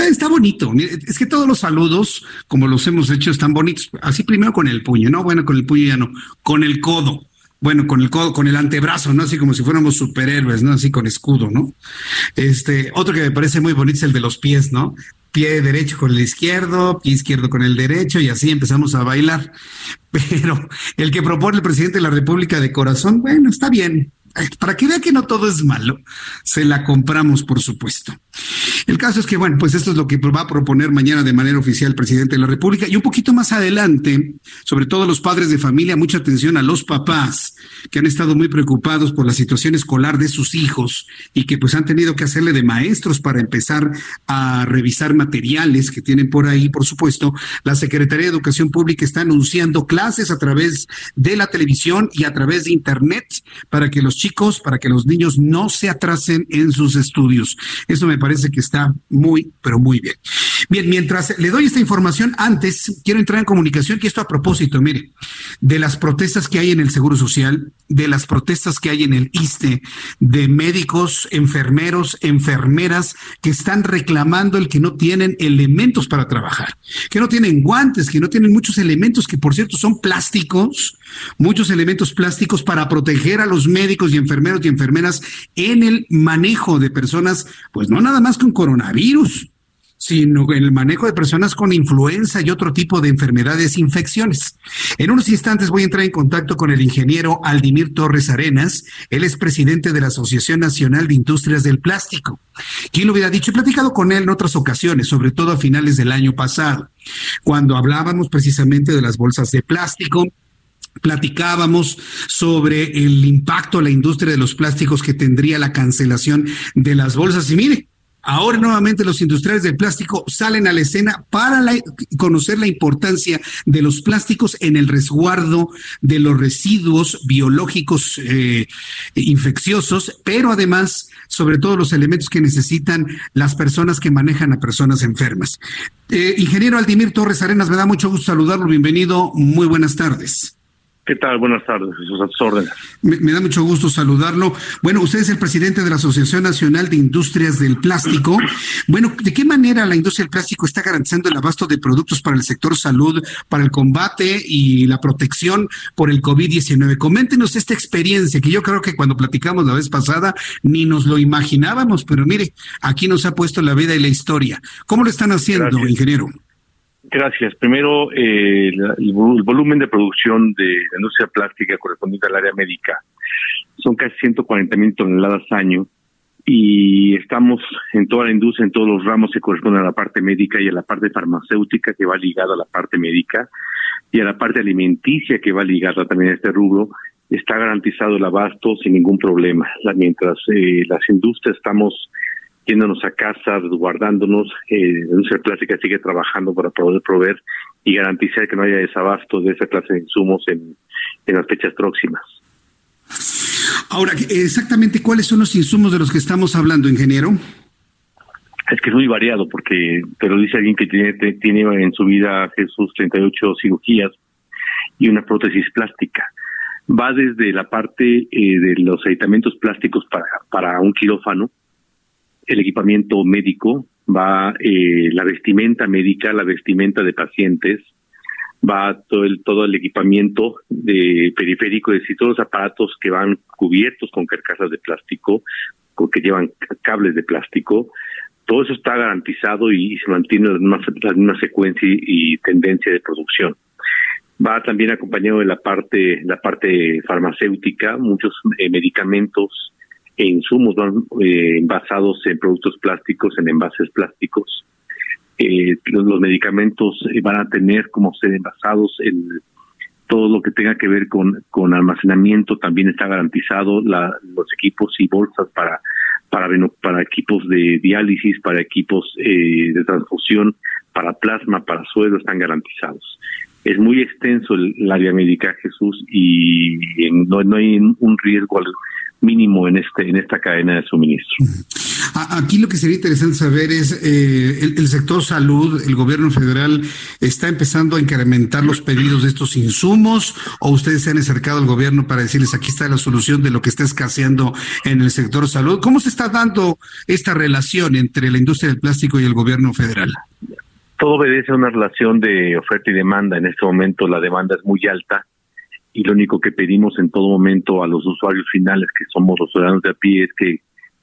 Eh, Está bonito. Es que todos los saludos, como los hemos hecho, están bonitos. Así primero con el puño, no, bueno, con el puño ya no, con el codo. Bueno, con el codo, con el antebrazo, ¿no? Así como si fuéramos superhéroes, ¿no? Así con escudo, ¿no? Este, otro que me parece muy bonito es el de los pies, ¿no? Pie derecho con el izquierdo, pie izquierdo con el derecho, y así empezamos a bailar. Pero el que propone el presidente de la República de corazón, bueno, está bien. Para que vea que no todo es malo, se la compramos, por supuesto. El caso es que, bueno, pues esto es lo que va a proponer mañana de manera oficial el presidente de la República. Y un poquito más adelante, sobre todo los padres de familia, mucha atención a los papás que han estado muy preocupados por la situación escolar de sus hijos y que pues han tenido que hacerle de maestros para empezar a revisar materiales que tienen por ahí, por supuesto. La Secretaría de Educación Pública está anunciando clases a través de la televisión y a través de Internet para que los chicos, para que los niños no se atrasen en sus estudios. Eso me parece que está muy, pero muy bien. Bien, mientras le doy esta información, antes quiero entrar en comunicación, que esto a propósito, mire, de las protestas que hay en el Seguro Social, de las protestas que hay en el ISTE, de médicos, enfermeros, enfermeras que están reclamando el que no tienen elementos para trabajar, que no tienen guantes, que no tienen muchos elementos que por cierto son plásticos, muchos elementos plásticos para proteger a los médicos y enfermeros y enfermeras en el manejo de personas, pues no nada más con coronavirus, sino en el manejo de personas con influenza y otro tipo de enfermedades, infecciones. En unos instantes voy a entrar en contacto con el ingeniero Aldimir Torres Arenas. Él es presidente de la Asociación Nacional de Industrias del Plástico. ¿Quién lo hubiera dicho? He platicado con él en otras ocasiones, sobre todo a finales del año pasado, cuando hablábamos precisamente de las bolsas de plástico, platicábamos sobre el impacto a la industria de los plásticos que tendría la cancelación de las bolsas. Y mire, Ahora nuevamente los industriales del plástico salen a la escena para conocer la importancia de los plásticos en el resguardo de los residuos biológicos eh, infecciosos, pero además sobre todo los elementos que necesitan las personas que manejan a personas enfermas. Eh, ingeniero Aldimir Torres Arenas, me da mucho gusto saludarlo. Bienvenido. Muy buenas tardes. ¿Qué tal? Buenas tardes, sus órdenes. Me, da mucho gusto saludarlo. Bueno, usted es el presidente de la Asociación Nacional de Industrias del Plástico. Bueno, ¿de qué manera la industria del plástico está garantizando el abasto de productos para el sector salud, para el combate y la protección por el COVID-19? Coméntenos esta experiencia que yo creo que cuando platicamos la vez pasada ni nos lo imaginábamos, pero mire, aquí nos ha puesto la vida y la historia. ¿Cómo lo están haciendo, ingeniero? Gracias. Primero, eh, el, volumen de producción de la industria plástica correspondiente al área médica son casi 140 mil toneladas año y estamos en toda la industria, en todos los ramos que corresponden a la parte médica y a la parte farmacéutica que va ligada a la parte médica y a la parte alimenticia que va ligada también a este rubro. Está garantizado el abasto sin ningún problema. Mientras eh, las industrias estamos yéndonos a casa, resguardándonos. Eh, la industria plástica sigue trabajando para poder proveer y garantizar que no haya desabasto de esa clase de insumos en, en las fechas próximas. Ahora, exactamente cuáles son los insumos de los que estamos hablando, ingeniero? Es que es muy variado, porque te lo dice alguien que tiene, tiene en su vida Jesús 38 cirugías y una prótesis plástica. Va desde la parte eh, de los aditamentos plásticos para, para un quirófano, el equipamiento médico, va eh, la vestimenta médica, la vestimenta de pacientes, va todo el todo el equipamiento de periférico, es decir, todos los aparatos que van cubiertos con carcasas de plástico, que llevan cables de plástico, todo eso está garantizado y, se mantiene la misma, secuencia y, tendencia de producción. Va también acompañado de la parte la parte farmacéutica, muchos eh, medicamentos e insumos van eh, basados en productos plásticos, en envases plásticos. Eh, los, medicamentos eh, van a tener como ser envasados en todo lo que tenga que ver con, con almacenamiento también está garantizado la, los equipos y bolsas para para para equipos de diálisis para equipos eh, de transfusión para plasma para suelo están garantizados es muy extenso el, área médica Jesús y no, no hay un riesgo mínimo en este en esta cadena de suministro. Aquí lo que sería interesante saber es eh, el, sector salud, el gobierno federal está empezando a incrementar los pedidos de estos insumos o ustedes se han acercado al gobierno para decirles aquí está la solución de lo que está escaseando en el sector salud. ¿Cómo se está dando esta relación entre la industria del plástico y el gobierno federal? Todo obedece a una relación de oferta y demanda. En este momento la demanda es muy alta y lo único que pedimos en todo momento a los usuarios finales, que somos los ciudadanos de a pie, es que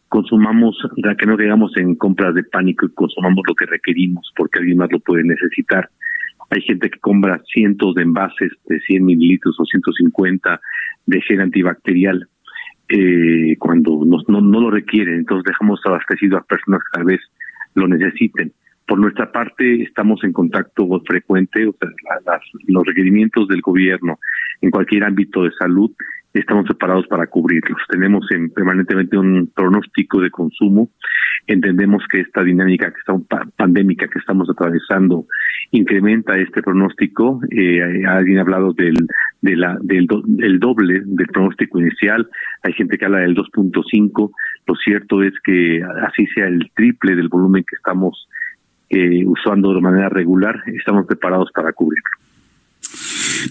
consumamos, que no quedamos en compras de pánico y consumamos lo que requerimos, porque alguien más lo puede necesitar. Hay gente que compra cientos de envases de 100 mililitros o 150 de gel antibacterial eh, cuando no, no lo requieren, entonces dejamos abastecido a personas que tal vez lo necesiten. Por nuestra parte, estamos en contacto frecuente, o sea, los requerimientos del gobierno en cualquier ámbito de salud, estamos preparados para cubrirlos. Tenemos permanentemente un pronóstico de consumo. Entendemos que esta dinámica que está pandémica que estamos atravesando incrementa este pronóstico. Eh, alguien ha hablado del de la, del, del doble del pronóstico inicial. Hay gente que habla del 2.5. Lo cierto es que así sea el triple del volumen que estamos eh, usando de manera regular, estamos preparados para cubrirlo.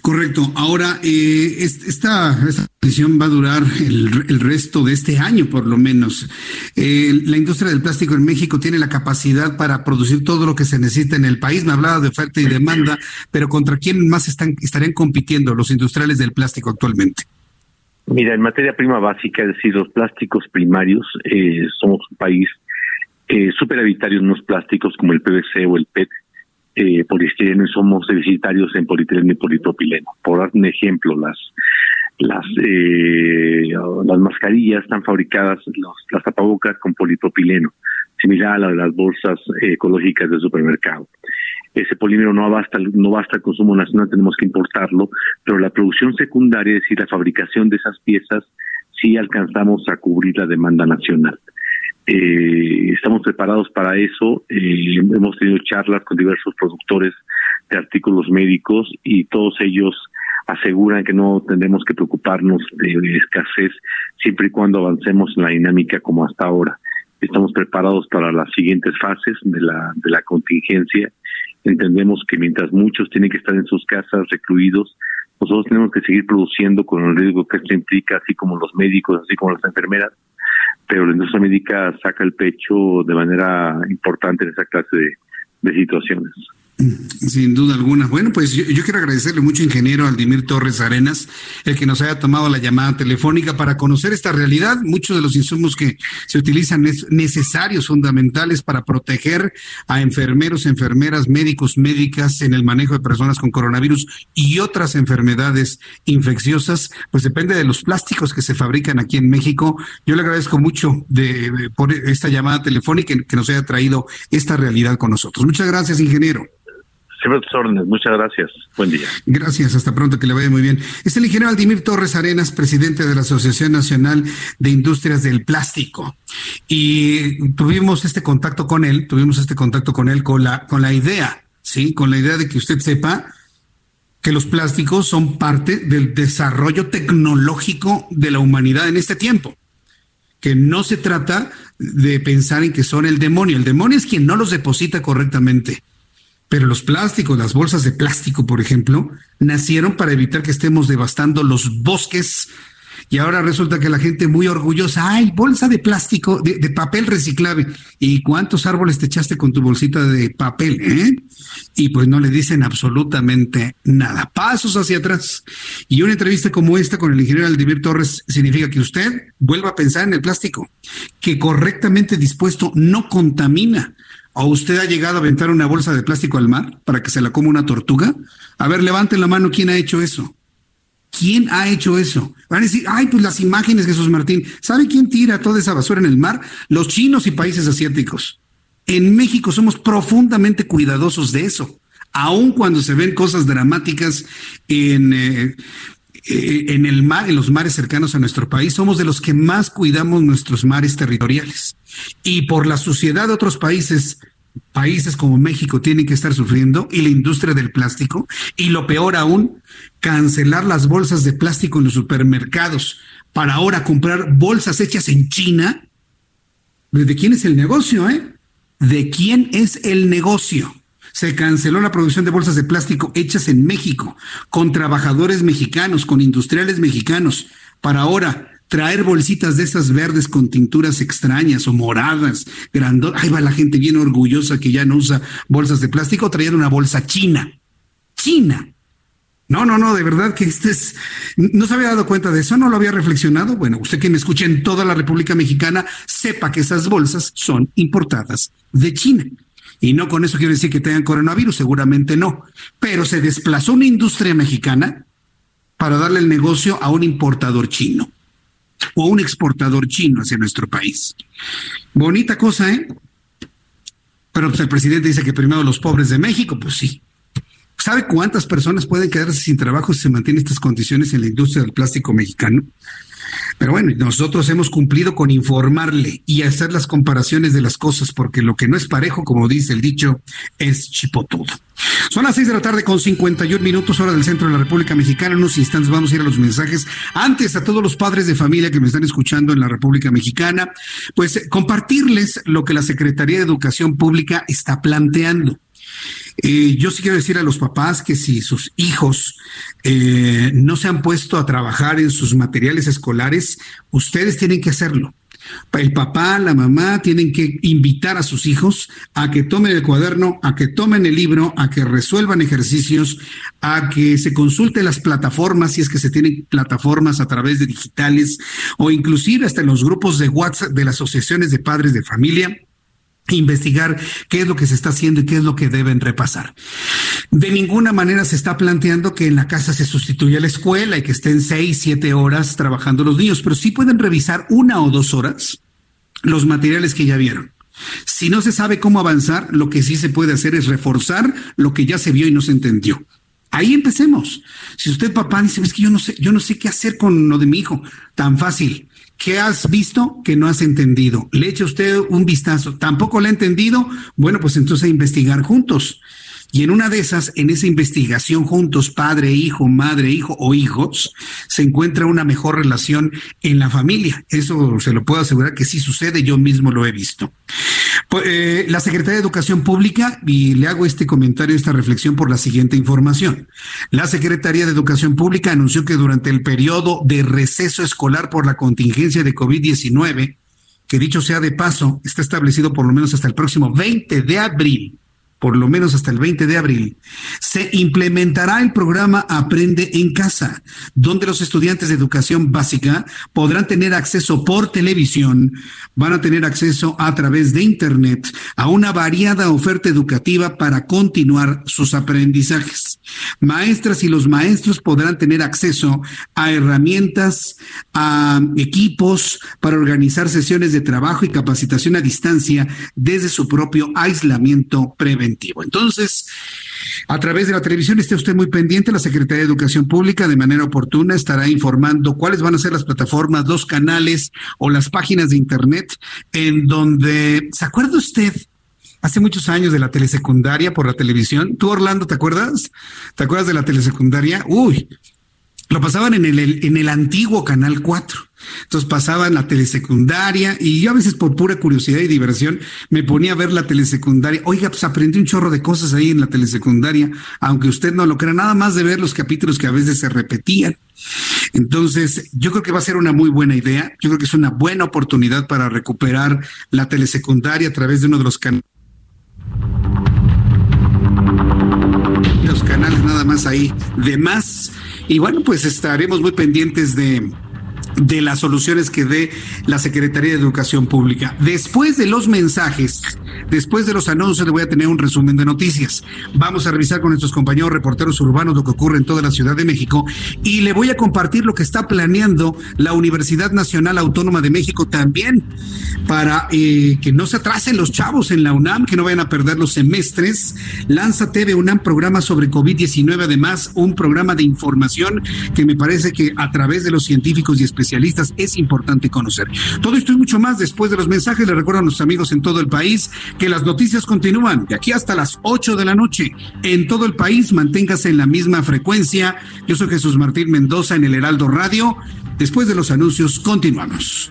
Correcto. Ahora, eh, esta, esta va a durar el, resto de este año, por lo menos. Eh, la industria del plástico en México tiene la capacidad para producir todo lo que se necesita en el país. Me hablaba de oferta y demanda, pero ¿contra quién más están, estarían compitiendo los industriales del plástico actualmente? Mira, en materia prima básica, es decir, los plásticos primarios, eh, somos un país eh, superavitarios en plásticos como el PVC o el PET, eh, poliestireno y somos deficitarios en polietileno y polipropileno. Por dar un ejemplo, las las eh, las mascarillas están fabricadas, las tapabocas con polipropileno, similar a la de las bolsas eh, ecológicas del supermercado. Ese polímero no basta, no basta el consumo nacional, tenemos que importarlo, pero la producción secundaria, es decir, la fabricación de esas piezas, sí alcanzamos a cubrir la demanda nacional. Eh, estamos preparados para eso. Eh, hemos tenido charlas con diversos productores de artículos médicos y todos ellos aseguran que no tendremos que preocuparnos de, escasez siempre y cuando avancemos en la dinámica como hasta ahora. Estamos preparados para las siguientes fases de la, de la contingencia. Entendemos que mientras muchos tienen que estar en sus casas recluidos, nosotros tenemos que seguir produciendo con el riesgo que esto implica, así como los médicos, así como las enfermeras, pero la industria médica saca el pecho de manera importante en esa clase de, situaciones. Sin duda alguna. Bueno, pues yo, quiero agradecerle mucho, ingeniero Aldimir Torres Arenas, el que nos haya tomado la llamada telefónica para conocer esta realidad. Muchos de los insumos que se utilizan es necesarios, fundamentales para proteger a enfermeros, enfermeras, médicos, médicas en el manejo de personas con coronavirus y otras enfermedades infecciosas, pues depende de los plásticos que se fabrican aquí en México. Yo le agradezco mucho de, por esta llamada telefónica que nos haya traído esta realidad con nosotros. Muchas gracias, ingeniero. Siempre órdenes. Muchas gracias. Buen día. Gracias. Hasta pronto. Que le vaya muy bien. Es el ingeniero Aldimir Torres Arenas, presidente de la Asociación Nacional de Industrias del Plástico. Y tuvimos este contacto con él, tuvimos este contacto con él con la, con la idea, ¿sí? Con la idea de que usted sepa que los plásticos son parte del desarrollo tecnológico de la humanidad en este tiempo. Que no se trata de pensar en que son el demonio. El demonio es quien no los deposita correctamente pero los plásticos, las bolsas de plástico, por ejemplo, nacieron para evitar que estemos devastando los bosques. Y ahora resulta que la gente muy orgullosa, ay, bolsa de plástico, de, papel reciclable. ¿Y cuántos árboles te echaste con tu bolsita de papel? Eh? Y pues no le dicen absolutamente nada. Pasos hacia atrás. Y una entrevista como esta con el ingeniero Aldivir Torres significa que usted vuelva a pensar en el plástico, que correctamente dispuesto no contamina ¿O usted ha llegado a aventar una bolsa de plástico al mar para que se la coma una tortuga? A ver, levanten la mano, ¿quién ha hecho eso? ¿Quién ha hecho eso? Van a decir, ay, pues las imágenes, Jesús Martín. ¿Sabe quién tira toda esa basura en el mar? Los chinos y países asiáticos. En México somos profundamente cuidadosos de eso, aun cuando se ven cosas dramáticas en, eh, eh, en el mar, en los mares cercanos a nuestro país, somos de los que más cuidamos nuestros mares territoriales y por la suciedad de otros países, países como México tienen que estar sufriendo y la industria del plástico y lo peor aún, cancelar las bolsas de plástico en los supermercados para ahora comprar bolsas hechas en China. ¿De quién es el negocio, eh? ¿De quién es el negocio? Se canceló la producción de bolsas de plástico hechas en México, con trabajadores mexicanos, con industriales mexicanos, para ahora traer bolsitas de esas verdes con tinturas extrañas o moradas, grandotas. Ahí va la gente bien orgullosa que ya no usa bolsas de plástico, traer una bolsa china. China. No, no, no, de verdad que este es, no se había dado cuenta de eso, no lo había reflexionado. Bueno, usted que me escucha en toda la República Mexicana, sepa que esas bolsas son importadas de China. Y no con eso quiero decir que tengan coronavirus, seguramente no. Pero se desplazó una industria mexicana para darle el negocio a un importador chino o un exportador chino hacia nuestro país. Bonita cosa, ¿eh? Pero pues, el presidente dice que primero los pobres de México, pues sí. ¿Sabe cuántas personas pueden quedarse sin trabajo si se mantienen estas condiciones en la industria del plástico mexicano? Pero bueno, nosotros hemos cumplido con informarle y hacer las comparaciones de las cosas, porque lo que no es parejo, como dice el dicho, es chipotudo. Son las seis de la tarde con 51 minutos, hora del centro de la República Mexicana. En unos instantes vamos a ir a los mensajes. Antes, a todos los padres de familia que me están escuchando en la República Mexicana, pues compartirles lo que la Secretaría de Educación Pública está planteando. Eh, yo sí quiero decir a los papás que si sus hijos eh, no se han puesto a trabajar en sus materiales escolares, ustedes tienen que hacerlo. El papá, la mamá tienen que invitar a sus hijos a que tomen el cuaderno, a que tomen el libro, a que resuelvan ejercicios, a que se consulten las plataformas, si es que se tienen plataformas a través de digitales o inclusive hasta en los grupos de WhatsApp de las asociaciones de padres de familia investigar qué es lo que se está haciendo y qué es lo que deben repasar. De ninguna manera se está planteando que en la casa se sustituya la escuela y que estén seis, siete horas trabajando los niños, pero sí pueden revisar una o dos horas los materiales que ya vieron. Si no se sabe cómo avanzar, lo que sí se puede hacer es reforzar lo que ya se vio y no se entendió. Ahí empecemos. Si usted, papá, dice, es que yo no sé, yo no sé qué hacer con lo de mi hijo, tan fácil. ¿Qué has visto que no has entendido? Le echa usted un vistazo. ¿Tampoco lo ha entendido? Bueno, pues entonces a investigar juntos. Y en una de esas, en esa investigación juntos, padre, hijo, madre, hijo o hijos, se encuentra una mejor relación en la familia. Eso se lo puedo asegurar que sí sucede, yo mismo lo he visto. Pues, eh, la Secretaría de Educación Pública, y le hago este comentario, esta reflexión por la siguiente información. La Secretaría de Educación Pública anunció que durante el periodo de receso escolar por la contingencia de COVID-19, que dicho sea de paso, está establecido por lo menos hasta el próximo 20 de abril, por lo menos hasta el 20 de abril, se implementará el programa Aprende en Casa, donde los estudiantes de educación básica podrán tener acceso por televisión, van a tener acceso a través de Internet a una variada oferta educativa para continuar sus aprendizajes. Maestras y los maestros podrán tener acceso a herramientas, a equipos para organizar sesiones de trabajo y capacitación a distancia desde su propio aislamiento preventivo. Entonces, a través de la televisión esté usted muy pendiente, la Secretaría de Educación Pública de manera oportuna estará informando cuáles van a ser las plataformas, los canales o las páginas de Internet en donde, ¿se acuerda usted? Hace muchos años de la telesecundaria por la televisión. ¿Tú, Orlando, te acuerdas? ¿Te acuerdas de la telesecundaria? Uy, lo pasaban en el, en el antiguo Canal 4. Entonces pasaban la telesecundaria y yo a veces por pura curiosidad y diversión me ponía a ver la telesecundaria. Oiga, pues aprendí un chorro de cosas ahí en la telesecundaria, aunque usted no lo crea, nada más de ver los capítulos que a veces se repetían. Entonces, yo creo que va a ser una muy buena idea. Yo creo que es una buena oportunidad para recuperar la telesecundaria a través de uno de los canales. Los canales nada más ahí de más y bueno, pues estaremos muy pendientes de de las soluciones que dé la Secretaría de Educación Pública. Después de los mensajes, después de los anuncios, le voy a tener un resumen de noticias. Vamos a revisar con nuestros compañeros reporteros urbanos lo que ocurre en toda la Ciudad de México y le voy a compartir lo que está planeando la Universidad Nacional Autónoma de México también para eh, que no se atrasen los chavos en la UNAM, que no vayan a perder los semestres. Lanza TV UNAM programa sobre COVID-19, además un programa de información que me parece que a través de los científicos y especialistas es importante conocer. Todo esto y mucho más después de los mensajes. Le recuerdo a nuestros amigos en todo el país que las noticias continúan de aquí hasta las 8 de la noche en todo el país. Manténgase en la misma frecuencia. Yo soy Jesús Martín Mendoza en el Heraldo Radio. Después de los anuncios, continuamos.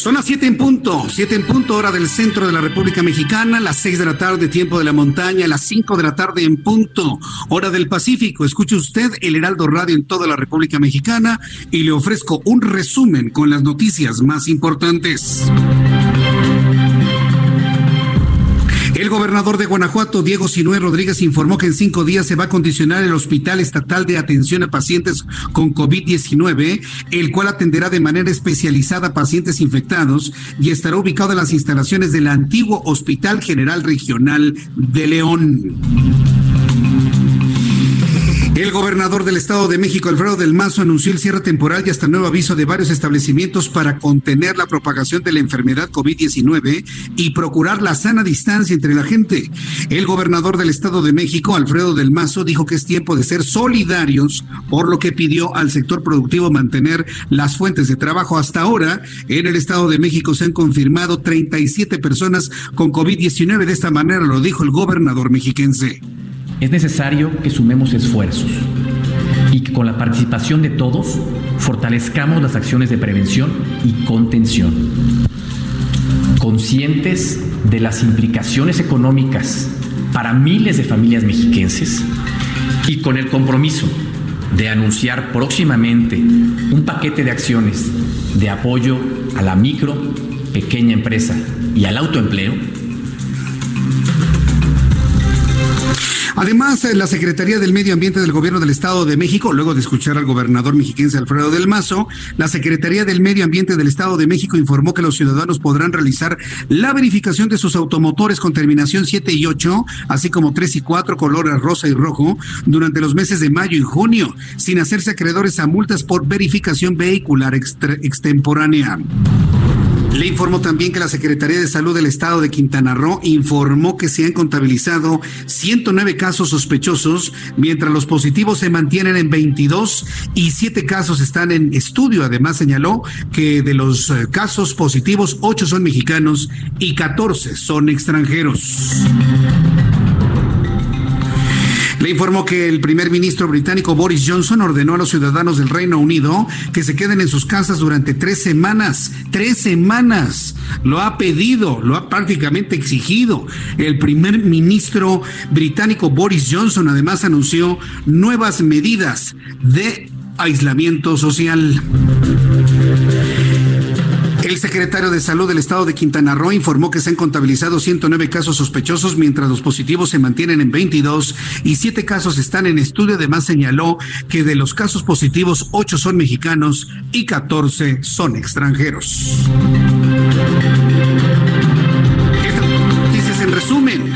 Son las siete en punto, siete en punto hora del centro de la República Mexicana, las seis de la tarde tiempo de la montaña, las cinco de la tarde en punto hora del Pacífico. Escuche usted el Heraldo Radio en toda la República Mexicana y le ofrezco un resumen con las noticias más importantes. El gobernador de Guanajuato, Diego Sinue Rodríguez, informó que en cinco días se va a condicionar el Hospital Estatal de Atención a Pacientes con COVID-19, el cual atenderá de manera especializada a pacientes infectados y estará ubicado en las instalaciones del antiguo Hospital General Regional de León. El gobernador del Estado de México, Alfredo del Mazo, anunció el cierre temporal y hasta nuevo aviso de varios establecimientos para contener la propagación de la enfermedad COVID-19 y procurar la sana distancia entre la gente. El gobernador del Estado de México, Alfredo del Mazo, dijo que es tiempo de ser solidarios, por lo que pidió al sector productivo mantener las fuentes de trabajo. Hasta ahora, en el Estado de México se han confirmado 37 personas con COVID-19. De esta manera lo dijo el gobernador mexiquense. Es necesario que sumemos esfuerzos y que con la participación de todos fortalezcamos las acciones de prevención y contención. Conscientes de las implicaciones económicas para miles de familias mexiquenses y con el compromiso de anunciar próximamente un paquete de acciones de apoyo a la micro, pequeña empresa y al autoempleo, Además, la Secretaría del Medio Ambiente del Gobierno del Estado de México, luego de escuchar al gobernador mexiquense Alfredo del Mazo, la Secretaría del Medio Ambiente del Estado de México informó que los ciudadanos podrán realizar la verificación de sus automotores con terminación 7 y 8, así como 3 y 4, colores rosa y rojo, durante los meses de mayo y junio, sin hacerse acreedores a multas por verificación vehicular extemporánea. Le informó también que la Secretaría de Salud del Estado de Quintana Roo informó que se han contabilizado 109 casos sospechosos, mientras los positivos se mantienen en 22 y 7 casos están en estudio. Además, señaló que de los eh, casos positivos, 8 son mexicanos y 14 son extranjeros. Le informó que el primer ministro británico Boris Johnson ordenó a los ciudadanos del Reino Unido que se queden en sus casas durante tres semanas. Tres semanas. Lo ha pedido, lo ha prácticamente exigido. El primer ministro británico Boris Johnson además anunció nuevas medidas de aislamiento social. El secretario de Salud del Estado de Quintana Roo informó que se han contabilizado 109 casos sospechosos, mientras los positivos se mantienen en 22 y 7 casos están en estudio. Además, señaló que de los casos positivos, 8 son mexicanos y 14 son extranjeros. Estas noticias en resumen.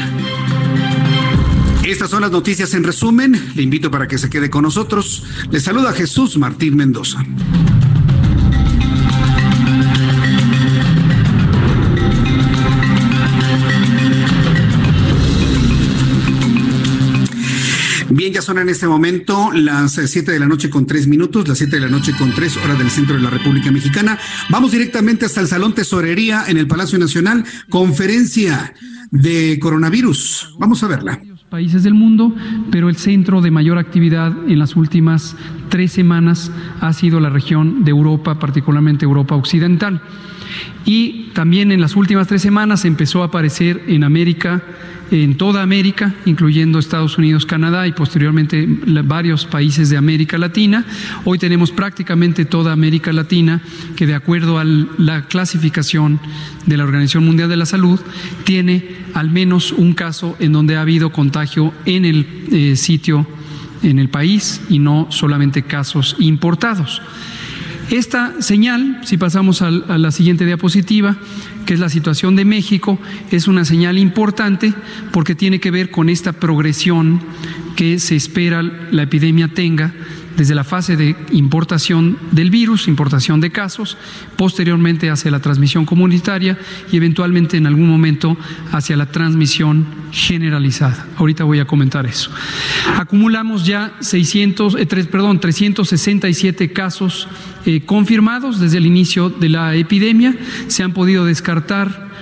Estas son las noticias en resumen. Le invito para que se quede con nosotros. Le saluda Jesús Martín Mendoza. Bien, ya son en este momento las 7 de la noche con 3 minutos, las 7 de la noche con 3 horas del centro de la República Mexicana. Vamos directamente hasta el Salón Tesorería en el Palacio Nacional, conferencia de coronavirus. Vamos a verla países del mundo, pero el centro de mayor actividad en las últimas tres semanas ha sido la región de Europa, particularmente Europa Occidental. Y también en las últimas tres semanas empezó a aparecer en América en toda América, incluyendo Estados Unidos, Canadá y posteriormente varios países de América Latina. Hoy tenemos prácticamente toda América Latina que de acuerdo a la clasificación de la Organización Mundial de la Salud tiene al menos un caso en donde ha habido contagio en el eh, sitio, en el país y no solamente casos importados. Esta señal, si pasamos a la siguiente diapositiva, que es la situación de México, es una señal importante porque tiene que ver con esta progresión que se espera la epidemia tenga desde la fase de importación del virus, importación de casos, posteriormente hacia la transmisión comunitaria y eventualmente en algún momento hacia la transmisión generalizada. Ahorita voy a comentar eso. Acumulamos ya 600, eh, perdón, 367 casos eh, confirmados desde el inicio de la epidemia. Se han podido descartar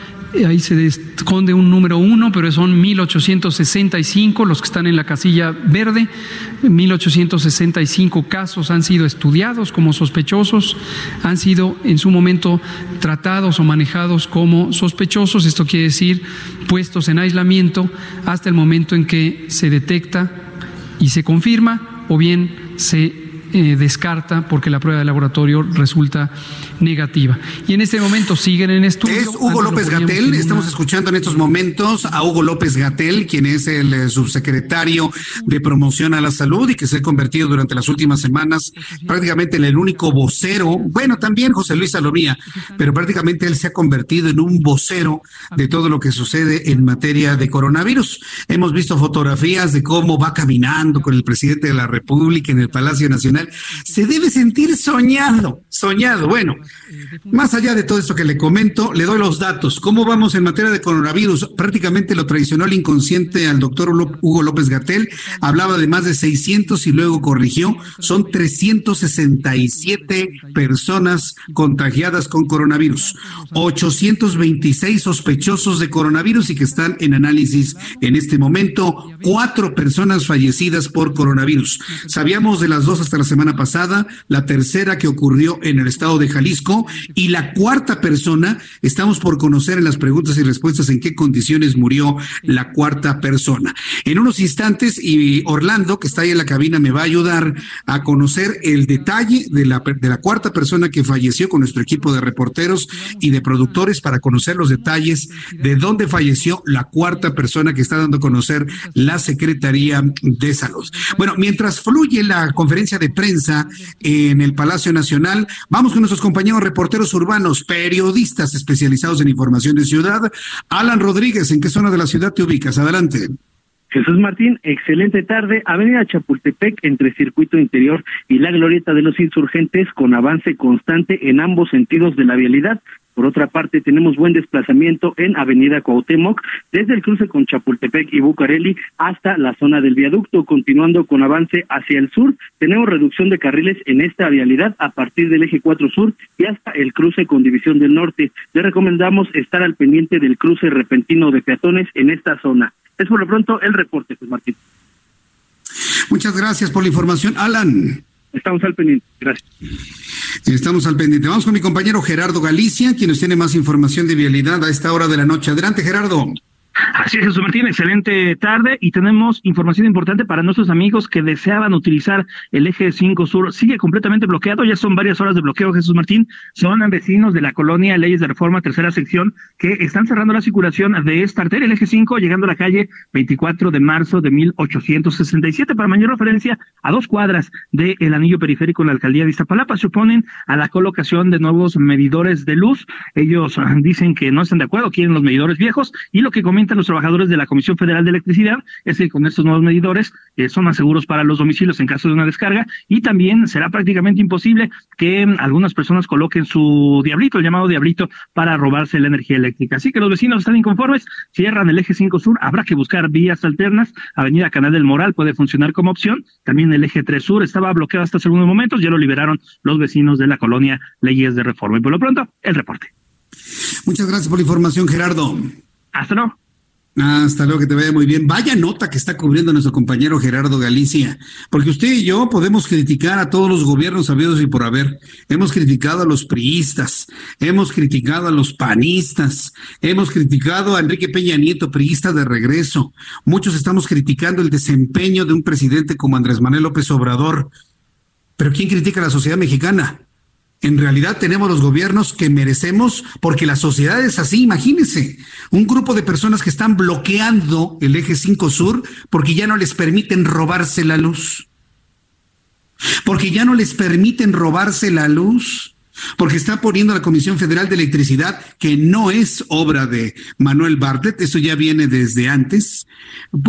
ahí se esconde un número uno, pero son 1865 los que están en la casilla verde. 1865 casos han sido estudiados como sospechosos, han sido en su momento tratados o manejados como sospechosos, esto quiere decir puestos en aislamiento hasta el momento en que se detecta y se confirma o bien se eh, descarta porque la prueba de laboratorio resulta negativa. Y en este momento siguen en estudio. Es Hugo López Gatel, estamos escuchando en estos momentos a Hugo López Gatel, quien es el eh, subsecretario de promoción a la salud y que se ha convertido durante las últimas semanas prácticamente en el único vocero, bueno, también José Luis Salomía, pero prácticamente él se ha convertido en un vocero de todo lo que sucede en materia de coronavirus. Hemos visto fotografías de cómo va caminando con el presidente de la República en el Palacio Nacional. Se debe sentir soñado, soñado. Bueno, más allá de todo esto que le comento, le doy los datos. ¿Cómo vamos en materia de coronavirus? Prácticamente lo traicionó el inconsciente al doctor Hugo López Gatel. Hablaba de más de 600 y luego corrigió. Son 367 personas contagiadas con coronavirus. 826 sospechosos de coronavirus y que están en análisis en este momento. Cuatro personas fallecidas por coronavirus. Sabíamos de las dos hasta la semana pasada, la tercera que ocurrió en el estado de Jalisco y la cuarta persona, estamos por conocer en las preguntas y respuestas en qué condiciones murió la cuarta persona. En unos instantes, y Orlando, que está ahí en la cabina, me va a ayudar a conocer el detalle de la, de la cuarta persona que falleció con nuestro equipo de reporteros y de productores para conocer los detalles de dónde falleció la cuarta persona que está dando a conocer la Secretaría de Salud. Bueno, mientras fluye la conferencia de prensa en el Palacio Nacional, vamos con nuestros compañeros reporteros urbanos, periodistas especializados en información de ciudad. Alan Rodríguez, ¿en qué zona de la ciudad te ubicas? Adelante. Jesús Martín, excelente tarde. Avenida Chapultepec entre Circuito Interior y la Glorieta de los Insurgentes con avance constante en ambos sentidos de la vialidad. Por otra parte, tenemos buen desplazamiento en Avenida Cuauhtémoc, desde el cruce con Chapultepec y Bucareli hasta la zona del viaducto, continuando con avance hacia el sur. Tenemos reducción de carriles en esta vialidad a partir del eje 4 sur y hasta el cruce con División del Norte. Le recomendamos estar al pendiente del cruce repentino de peatones en esta zona. Es por lo pronto el reporte, pues Martín. Muchas gracias por la información, Alan. Estamos al pendiente. Gracias. Estamos al pendiente. Vamos con mi compañero Gerardo Galicia, quien nos tiene más información de vialidad a esta hora de la noche. Adelante, Gerardo. Así es, Jesús Martín, excelente tarde y tenemos información importante para nuestros amigos que deseaban utilizar el eje 5 Sur. Sigue completamente bloqueado, ya son varias horas de bloqueo, Jesús Martín. Son vecinos de la colonia Leyes de Reforma, tercera sección, que están cerrando la circulación de esta arteria, el eje 5, llegando a la calle 24 de marzo de 1867. Para mayor referencia, a dos cuadras del anillo periférico en la alcaldía de Iztapalapa se oponen a la colocación de nuevos medidores de luz. Ellos dicen que no están de acuerdo, quieren los medidores viejos y lo que los trabajadores de la Comisión Federal de Electricidad es que con estos nuevos medidores eh, son más seguros para los domicilios en caso de una descarga y también será prácticamente imposible que mm, algunas personas coloquen su diablito, el llamado diablito, para robarse la energía eléctrica. Así que los vecinos están inconformes, cierran el eje 5 sur, habrá que buscar vías alternas. Avenida Canal del Moral puede funcionar como opción. También el eje 3 sur estaba bloqueado hasta algunos momentos, ya lo liberaron los vecinos de la colonia Leyes de Reforma. Y por lo pronto, el reporte. Muchas gracias por la información, Gerardo. Hasta luego. Hasta luego, que te vaya muy bien. Vaya nota que está cubriendo nuestro compañero Gerardo Galicia, porque usted y yo podemos criticar a todos los gobiernos habidos y por haber. Hemos criticado a los priistas, hemos criticado a los panistas, hemos criticado a Enrique Peña Nieto, priista de regreso. Muchos estamos criticando el desempeño de un presidente como Andrés Manuel López Obrador. Pero ¿quién critica a la sociedad mexicana? En realidad tenemos los gobiernos que merecemos porque la sociedad es así, imagínense, un grupo de personas que están bloqueando el eje 5 sur porque ya no les permiten robarse la luz. Porque ya no les permiten robarse la luz porque está poniendo a la Comisión Federal de Electricidad, que no es obra de Manuel Bartlett, eso ya viene desde antes,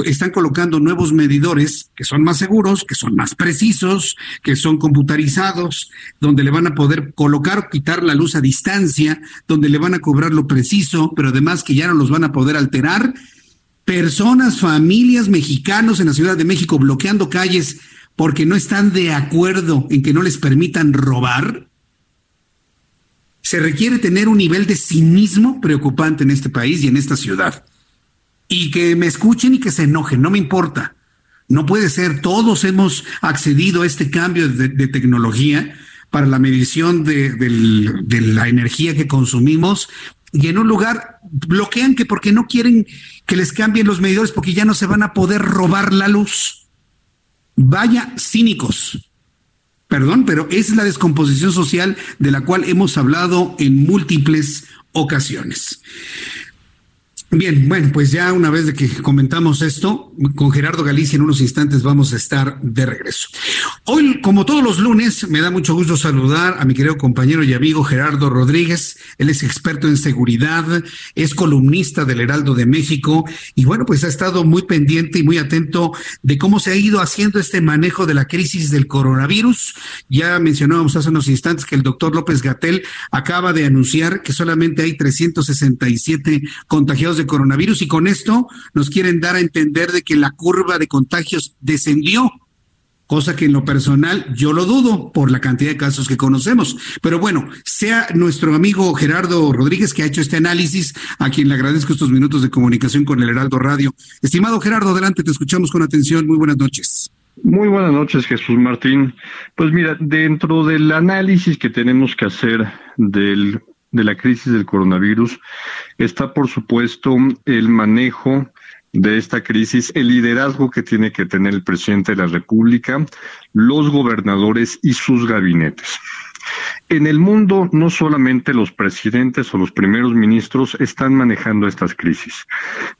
están colocando nuevos medidores que son más seguros, que son más precisos, que son computarizados, donde le van a poder colocar o quitar la luz a distancia, donde le van a cobrar lo preciso, pero además que ya no los van a poder alterar. Personas, familias mexicanos en la Ciudad de México bloqueando calles porque no están de acuerdo en que no les permitan robar se requiere tener un nivel de cinismo preocupante en este país y en esta ciudad. Y que me escuchen y que se enojen, no me importa. No puede ser, todos hemos accedido a este cambio de, tecnología para la medición de, la energía que consumimos y en un lugar bloquean que porque no quieren que les cambien los medidores porque ya no se van a poder robar la luz. Vaya cínicos Perdón, pero es la descomposición social de la cual hemos hablado en múltiples ocasiones. Bien, bueno, pues ya una vez de que comentamos esto, con Gerardo Galicia en unos instantes vamos a estar de regreso. Hoy, como todos los lunes, me da mucho gusto saludar a mi querido compañero y amigo Gerardo Rodríguez. Él es experto en seguridad, es columnista del Heraldo de México y bueno, pues ha estado muy pendiente y muy atento de cómo se ha ido haciendo este manejo de la crisis del coronavirus. Ya mencionábamos hace unos instantes que el doctor López Gatel acaba de anunciar que solamente hay 367 contagiados coronavirus y con esto nos quieren dar a entender de que la curva de contagios descendió, cosa que en lo personal yo lo dudo por la cantidad de casos que conocemos. Pero bueno, sea nuestro amigo Gerardo Rodríguez que ha hecho este análisis, a quien le agradezco estos minutos de comunicación con el Heraldo Radio. Estimado Gerardo, adelante, te escuchamos con atención. Muy buenas noches. Muy buenas noches, Jesús Martín. Pues mira, dentro del análisis que tenemos que hacer del de la crisis del coronavirus está, por supuesto, el manejo de esta crisis, el liderazgo que tiene que tener el presidente de la República, los gobernadores y sus gabinetes. En el mundo, no solamente los presidentes o los primeros ministros están manejando estas crisis,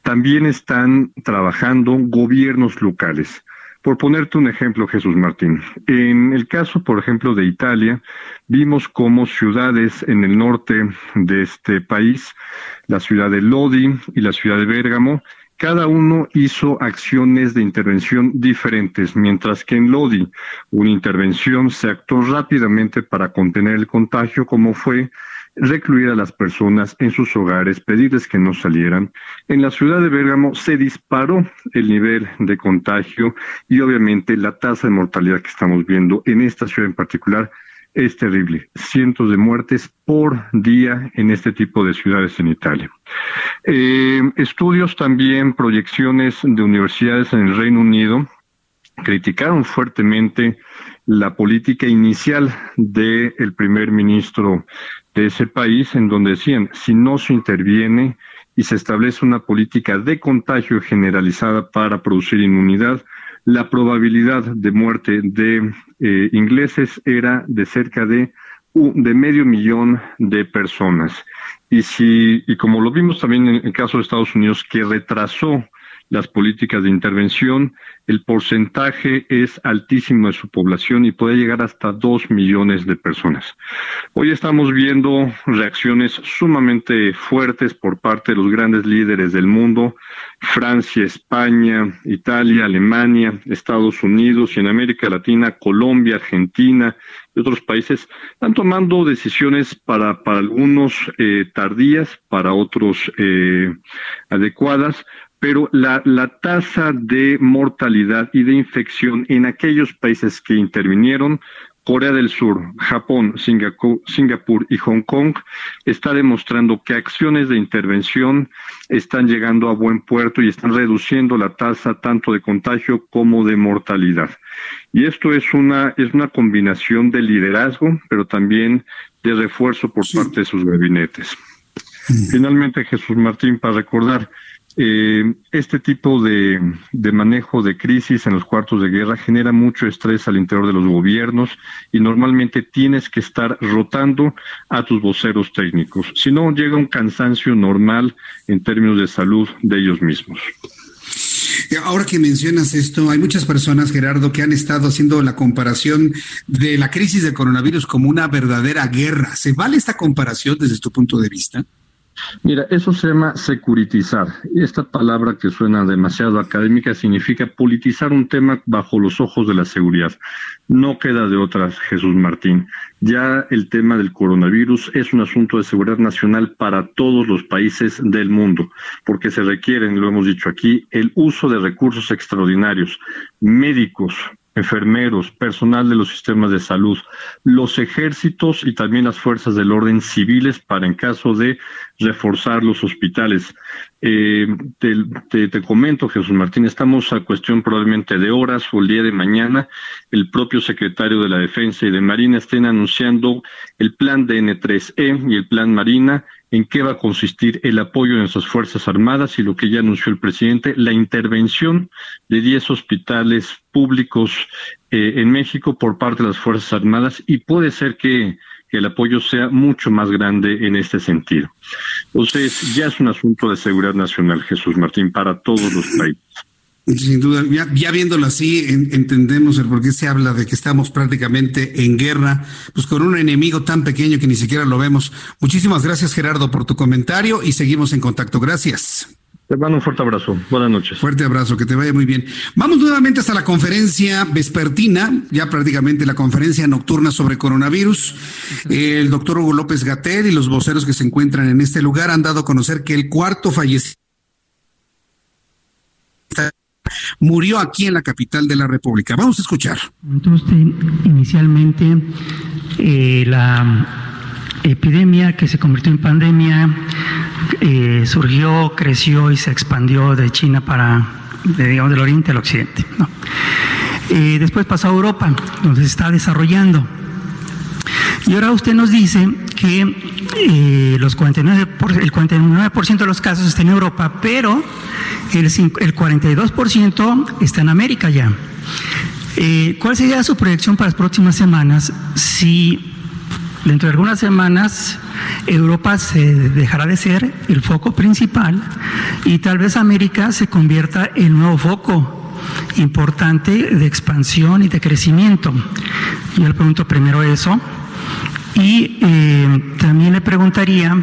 también están trabajando gobiernos locales. Por ponerte un ejemplo, Jesús Martín, en el caso, por ejemplo, de Italia, vimos cómo ciudades en el norte de este país, la ciudad de Lodi y la ciudad de Bérgamo, cada uno hizo acciones de intervención diferentes, mientras que en Lodi una intervención se actuó rápidamente para contener el contagio, como fue recluir a las personas en sus hogares, pedirles que no salieran. En la ciudad de Bérgamo se disparó el nivel de contagio y obviamente la tasa de mortalidad que estamos viendo en esta ciudad en particular es terrible. Cientos de muertes por día en este tipo de ciudades en Italia. Eh, estudios también, proyecciones de universidades en el Reino Unido criticaron fuertemente la política inicial del primer ministro de ese país, en donde decían, si no se interviene y se establece una política de contagio generalizada para producir inmunidad, la probabilidad de muerte de eh, ingleses era de cerca de, de medio millón de personas. Y si, y como lo vimos también en el caso de Estados Unidos, que retrasó las políticas de intervención, el porcentaje es altísimo de su población y puede llegar hasta dos millones de personas. Hoy estamos viendo reacciones sumamente fuertes por parte de los grandes líderes del mundo, Francia, España, Italia, Alemania, Estados Unidos y en América Latina, Colombia, Argentina y otros países están tomando decisiones para, para algunos eh, tardías, para otros eh, adecuadas, pero la, la tasa de mortalidad y de infección en aquellos países que intervinieron Corea del Sur, Japón, Singapur, y Hong Kong está demostrando que acciones de intervención están llegando a buen puerto y están reduciendo la tasa tanto de contagio como de mortalidad. Y esto es una, es una combinación de liderazgo, pero también de refuerzo por parte de sus gabinetes. Finalmente, Jesús Martín, para recordar, eh, este tipo de, manejo de crisis en los cuartos de guerra genera mucho estrés al interior de los gobiernos y normalmente tienes que estar rotando a tus voceros técnicos. Si no, llega un cansancio normal en términos de salud de ellos mismos. Ahora que mencionas esto, hay muchas personas, Gerardo, que han estado haciendo la comparación de la crisis del coronavirus como una verdadera guerra. ¿Se vale esta comparación desde tu punto de vista? Mira, eso se llama securitizar. Esta palabra que suena demasiado académica significa politizar un tema bajo los ojos de la seguridad. No queda de otras, Jesús Martín. Ya el tema del coronavirus es un asunto de seguridad nacional para todos los países del mundo, porque se requieren, lo hemos dicho aquí, el uso de recursos extraordinarios, médicos, enfermeros, personal de los sistemas de salud, los ejércitos y también las fuerzas del orden civiles para en caso de reforzar los hospitales. Eh, te, comento, Jesús Martín, estamos a cuestión probablemente de horas o el día de mañana. El propio secretario de la Defensa y de Marina estén anunciando el plan DN3E y el plan Marina, en qué va a consistir el apoyo de nuestras Fuerzas Armadas y lo que ya anunció el presidente, la intervención de 10 hospitales públicos eh, en México por parte de las Fuerzas Armadas y puede ser que que el apoyo sea mucho más grande en este sentido. Entonces, ya es un asunto de seguridad nacional, Jesús Martín, para todos los países. Sin duda, ya, viéndolo así, entendemos el por qué se habla de que estamos prácticamente en guerra, pues con un enemigo tan pequeño que ni siquiera lo vemos. Muchísimas gracias, Gerardo, por tu comentario y seguimos en contacto. Gracias. Te mando un fuerte abrazo. Buenas noches. Fuerte abrazo, que te vaya muy bien. Vamos nuevamente hasta la conferencia vespertina, ya prácticamente la conferencia nocturna sobre coronavirus. El doctor Hugo López Gatel y los voceros que se encuentran en este lugar han dado a conocer que el cuarto fallecido murió aquí en la capital de la República. Vamos a escuchar. Entonces, inicialmente, eh, la epidemia que se convirtió en pandemia eh, surgió, creció y se expandió de China para, digamos, del oriente al occidente. Eh, después pasó a Europa, donde se está desarrollando. Y ahora usted nos dice que eh, los 49 el 49% de los casos están en Europa, pero el, el 42% está en América ya. ¿Cuál sería su proyección para las próximas semanas si Dentro de algunas semanas Europa se dejará de ser el foco principal y tal vez América se convierta en nuevo foco importante de expansión y de crecimiento. Yo le pregunto primero eso y eh, también le preguntaría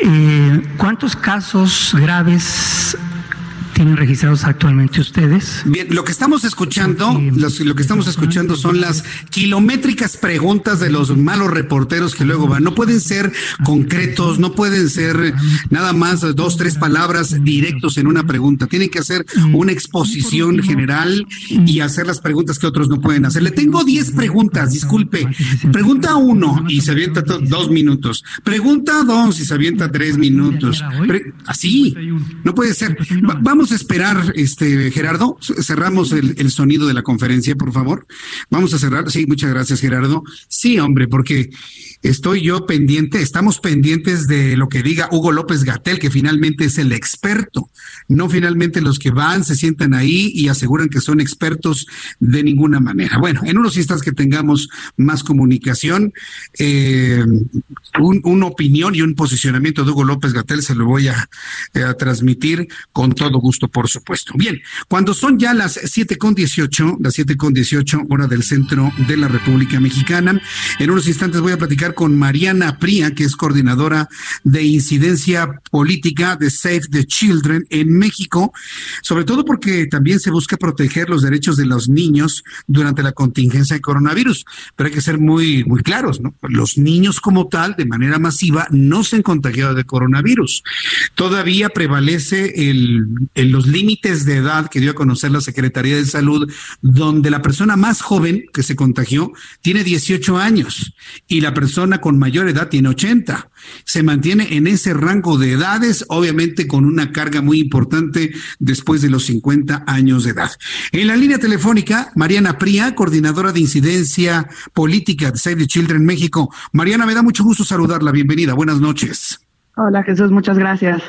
eh, cuántos casos graves tienen registrados actualmente ustedes? Bien, lo que estamos escuchando, lo que estamos escuchando son las kilométricas preguntas de los malos reporteros que luego van. No pueden ser concretos, no pueden ser nada más dos, tres palabras directos en una pregunta. Tienen que hacer una exposición general y hacer las preguntas que otros no pueden hacer. Le tengo diez preguntas, disculpe. Pregunta uno y se avienta dos minutos. Pregunta dos y se avienta tres minutos. así, no puede ser. vamos a esperar, este Gerardo. Cerramos el, sonido de la conferencia, por favor. Vamos a cerrar. Sí, muchas gracias, Gerardo. Sí, hombre, porque estoy yo pendiente, estamos pendientes de lo que diga Hugo López Gatel, que finalmente es el experto, no finalmente los que van, se sientan ahí y aseguran que son expertos de ninguna manera. Bueno, en unos instantes que tengamos más comunicación, eh, una opinión y un posicionamiento de Hugo López Gatel se lo voy a transmitir con todo gusto por supuesto. Bien, cuando son ya las siete con dieciocho, las siete con dieciocho hora del centro de la República Mexicana, en unos instantes voy a platicar con Mariana Pría, que es coordinadora de incidencia política de Save the Children en México, sobre todo porque también se busca proteger los derechos de los niños durante la contingencia de coronavirus. Pero hay que ser muy, muy claros, ¿no? Los niños como tal, de manera masiva, no se han contagiado de coronavirus. Todavía prevalece el, los límites de edad que dio a conocer la Secretaría de Salud, donde la persona más joven que se contagió tiene 18 años y la persona con mayor edad tiene 80. Se mantiene en ese rango de edades, obviamente con una carga muy importante después de los 50 años de edad. En la línea telefónica, Mariana Pría, coordinadora de incidencia política de Save the Children México. Mariana, me da mucho gusto saludarla. Bienvenida. Buenas noches. Hola Jesús, muchas gracias.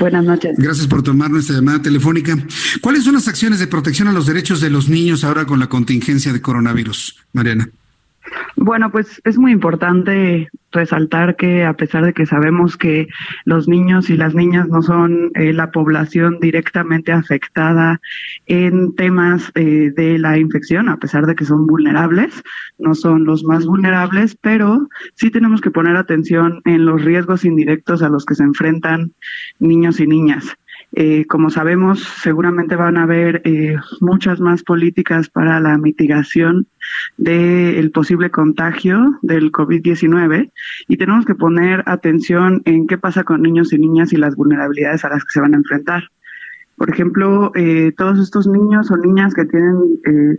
Buenas noches. Gracias por tomar nuestra llamada telefónica. ¿Cuáles son las acciones de protección a los derechos de los niños ahora con la contingencia de coronavirus, Mariana? Bueno, pues es muy importante resaltar que a pesar de que sabemos que los niños y las niñas no son eh, la población directamente afectada en temas eh, de la infección, a pesar de que son vulnerables, no son los más vulnerables, pero sí tenemos que poner atención en los riesgos indirectos a los que se enfrentan niños y niñas. Eh, como sabemos, seguramente van a haber eh, muchas más políticas para la mitigación del posible contagio del COVID-19 y tenemos que poner atención en qué pasa con niños y niñas y las vulnerabilidades a las que se van a enfrentar. Por ejemplo, eh, todos estos niños o niñas que tienen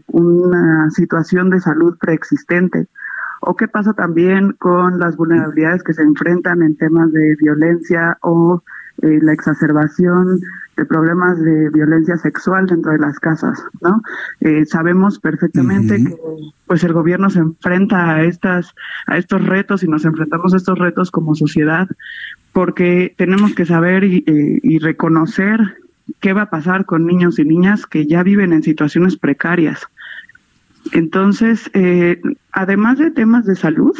una situación de salud preexistente o qué pasa también con las vulnerabilidades que se enfrentan en temas de violencia o eh, la exacerbación de problemas de violencia sexual dentro de las casas, ¿no? Eh, sabemos perfectamente que pues el gobierno se enfrenta a estas a estos retos y nos enfrentamos a estos retos como sociedad porque tenemos que saber y, eh, y reconocer qué va a pasar con niños y niñas que ya viven en situaciones precarias. Entonces, eh, además de temas de salud,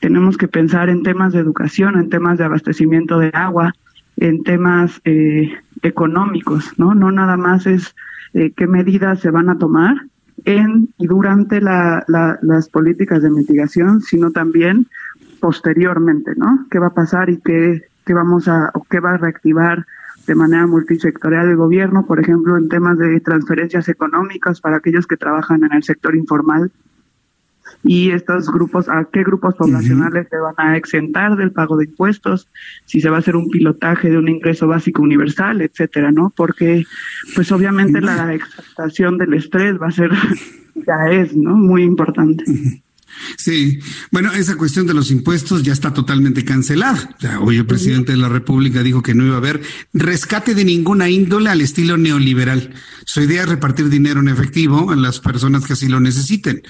tenemos que pensar en temas de educación, en temas de abastecimiento de agua, en temas eh, económicos, ¿no? No nada más es eh, qué medidas se van a tomar en y durante la, la, las políticas de mitigación, sino también posteriormente, ¿no? ¿Qué va a pasar y qué, qué vamos a, o qué va a reactivar de manera multisectorial el gobierno, por ejemplo, en temas de transferencias económicas para aquellos que trabajan en el sector informal y estos grupos, a qué grupos poblacionales se van a exentar del pago de impuestos, si se va a hacer un pilotaje de un ingreso básico universal, etcétera, ¿no? Porque, pues obviamente la exaltación del estrés va a ser, ya es, ¿no? Muy importante. Sí, bueno, esa cuestión de los impuestos ya está totalmente cancelada. hoy el presidente de la República dijo que no iba a haber rescate de ninguna índole al estilo neoliberal. Su idea es repartir dinero en efectivo a las personas que así lo necesiten.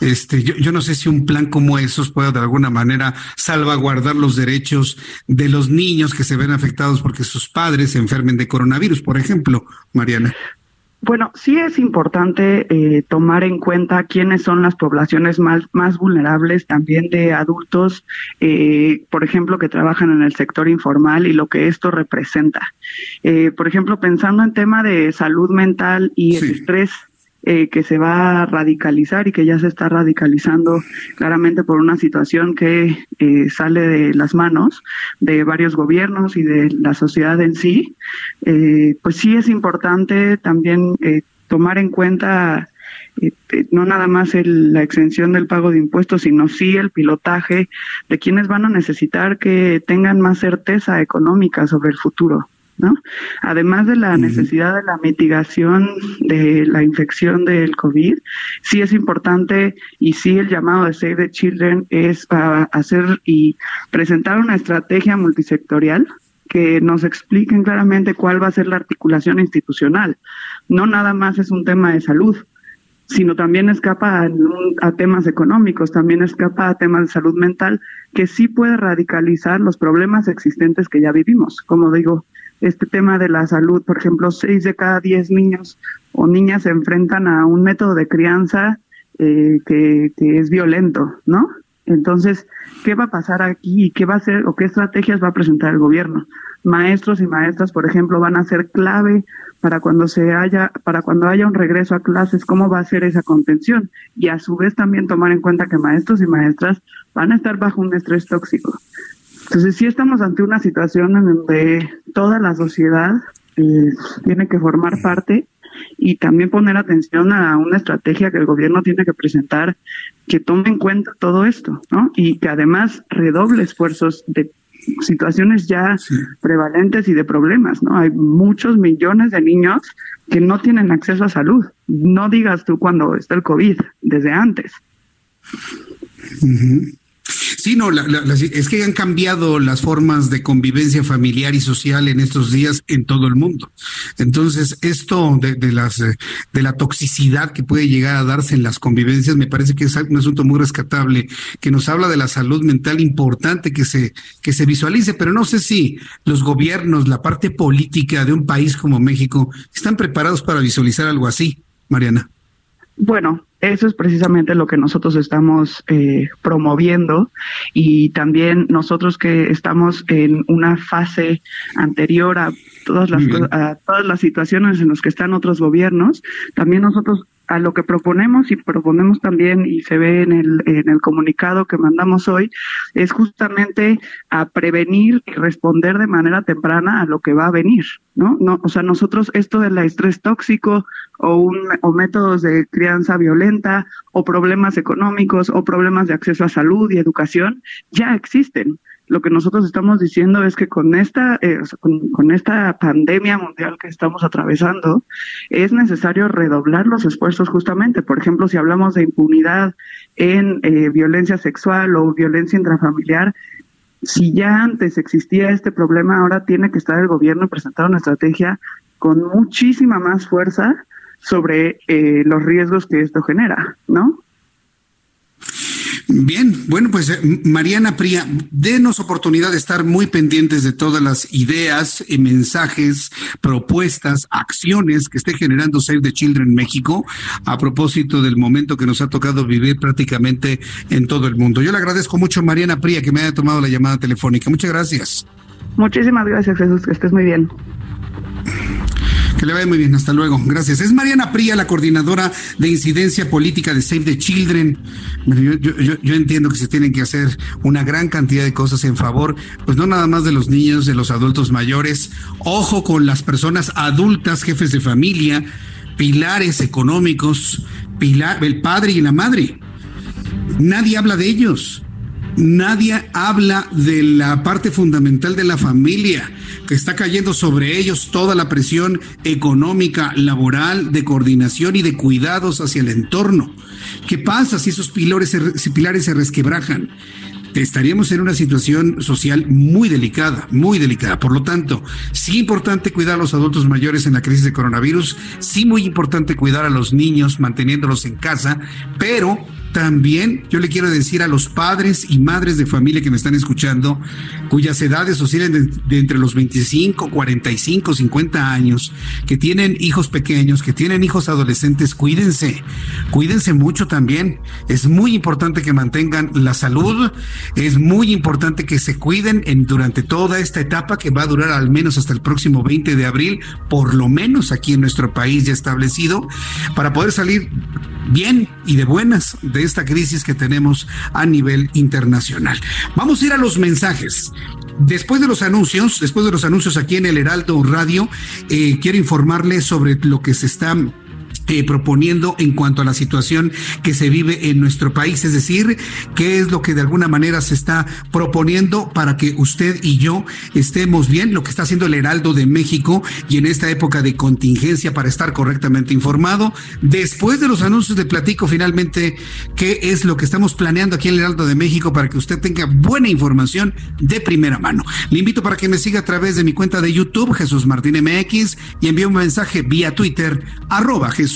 Este, yo, yo no sé si un plan como esos pueda de alguna manera salvaguardar los derechos de los niños que se ven afectados porque sus padres se enfermen de coronavirus, por ejemplo, Mariana. Bueno, sí es importante eh, tomar en cuenta quiénes son las poblaciones más, más vulnerables también de adultos, eh, por ejemplo, que trabajan en el sector informal y lo que esto representa. Eh, por ejemplo, pensando en tema de salud mental y el estrés eh, que se va a radicalizar y que ya se está radicalizando claramente por una situación que eh, sale de las manos de varios gobiernos y de la sociedad en sí, eh, pues sí es importante también eh, tomar en cuenta eh, no nada más el, la exención del pago de impuestos, sino sí el pilotaje de quienes van a necesitar que tengan más certeza económica sobre el futuro. ¿No? Además de la necesidad de la mitigación de la infección del COVID, sí es importante y sí el llamado de Save the Children es para hacer y presentar una estrategia multisectorial que nos expliquen claramente cuál va a ser la articulación institucional. No nada más es un tema de salud, sino también escapa a, a, temas económicos, también escapa a temas de salud mental, que sí puede radicalizar los problemas existentes que ya vivimos. Como digo, este tema de la salud, por ejemplo, seis de cada diez niños o niñas se enfrentan a un método de crianza eh, que, que es violento, ¿no? Entonces, ¿qué va a pasar aquí y qué va a hacer o qué estrategias va a presentar el gobierno? Maestros y maestras, por ejemplo, van a ser clave para cuando se haya, para cuando haya un regreso a clases, cómo va a ser esa contención y a su vez también tomar en cuenta que maestros y maestras van a estar bajo un estrés tóxico. Entonces sí estamos ante una situación en donde toda la sociedad eh, tiene que formar parte y también poner atención a una estrategia que el gobierno tiene que presentar que tome en cuenta todo esto, ¿no? Y que además redoble esfuerzos de situaciones ya sí. prevalentes y de problemas, ¿no? Hay muchos millones de niños que no tienen acceso a salud. No digas tú cuando está el COVID, desde antes. Uh -huh. Sí, no, la, la, es que han cambiado las formas de convivencia familiar y social en estos días en todo el mundo. Entonces, esto de, de, las de la toxicidad que puede llegar a darse en las convivencias me parece que es un asunto muy rescatable, que nos habla de la salud mental importante que se que se visualice, pero no sé si los gobiernos, la parte política de un país como México están preparados para visualizar algo así, Mariana. Bueno, eso es precisamente lo que nosotros estamos eh, promoviendo y también nosotros que estamos en una fase anterior a todas las a todas las situaciones en las que están otros gobiernos, también nosotros a lo que proponemos y proponemos también y se ve en el en el comunicado que mandamos hoy es justamente a prevenir y responder de manera temprana a lo que va a venir, ¿no? No, o sea, nosotros esto del estrés tóxico o un o métodos de crianza violenta o problemas económicos o problemas de acceso a salud y educación ya existen lo que nosotros estamos diciendo es que con esta, eh, con, esta pandemia mundial que estamos atravesando, es necesario redoblar los esfuerzos justamente. Por ejemplo, si hablamos de impunidad en eh, violencia sexual o violencia intrafamiliar, si ya antes existía este problema, ahora tiene que estar el gobierno y presentar una estrategia con muchísima más fuerza sobre eh, los riesgos que esto genera, ¿no? Bien, bueno, pues eh, Mariana Pría, denos oportunidad de estar muy pendientes de todas las ideas, y mensajes, propuestas, acciones que esté generando Save the Children México a propósito del momento que nos ha tocado vivir prácticamente en todo el mundo. Yo le agradezco mucho a Mariana Pría que me haya tomado la llamada telefónica. Muchas gracias. Muchísimas gracias, Jesús, que estés muy bien. Que le vaya muy bien, hasta luego. Gracias. Es Mariana Pría, la coordinadora de incidencia política de Save the Children. Yo, entiendo que se tienen que hacer una gran cantidad de cosas en favor, pues no nada más de los niños, de los adultos mayores. Ojo con las personas adultas, jefes de familia, pilares económicos, el padre y la madre. Nadie habla de ellos. Nadie habla de la parte fundamental de la familia que está cayendo sobre ellos toda la presión económica, laboral, de coordinación y de cuidados hacia el entorno. ¿Qué pasa si esos pilares se, pilares se resquebrajan? estaríamos en una situación social muy delicada, muy delicada. Por lo tanto, sí importante cuidar a los adultos mayores en la crisis de coronavirus, sí muy importante cuidar a los niños manteniéndolos en casa, pero también yo le quiero decir a los padres y madres de familia que me están escuchando, cuyas edades oscilan de, entre los 25, 45, 50 años, que tienen hijos pequeños, que tienen hijos adolescentes, cuídense, cuídense mucho también. Es muy importante que mantengan la salud, es muy importante que se cuiden en, durante toda esta etapa que va a durar al menos hasta el próximo 20 de abril, por lo menos aquí en nuestro país ya establecido, para poder salir bien y de buenas de esta crisis que tenemos a nivel internacional. Vamos a ir a los mensajes. Después de los anuncios, después de los anuncios aquí en el Heraldo Radio, eh, quiero informarles sobre lo que se está eh, proponiendo en cuanto a la situación que se vive en nuestro país, es decir, qué es lo que de alguna manera se está proponiendo para que usted y yo estemos bien, lo que está haciendo el Heraldo de México y en esta época de contingencia para estar correctamente informado. Después de los anuncios de platico finalmente qué es lo que estamos planeando aquí en el Heraldo de México para que usted tenga buena información de primera mano. Le invito para que me siga a través de mi cuenta de YouTube, Jesús Martín MX, y envíe un mensaje vía Twitter, arroba Jesús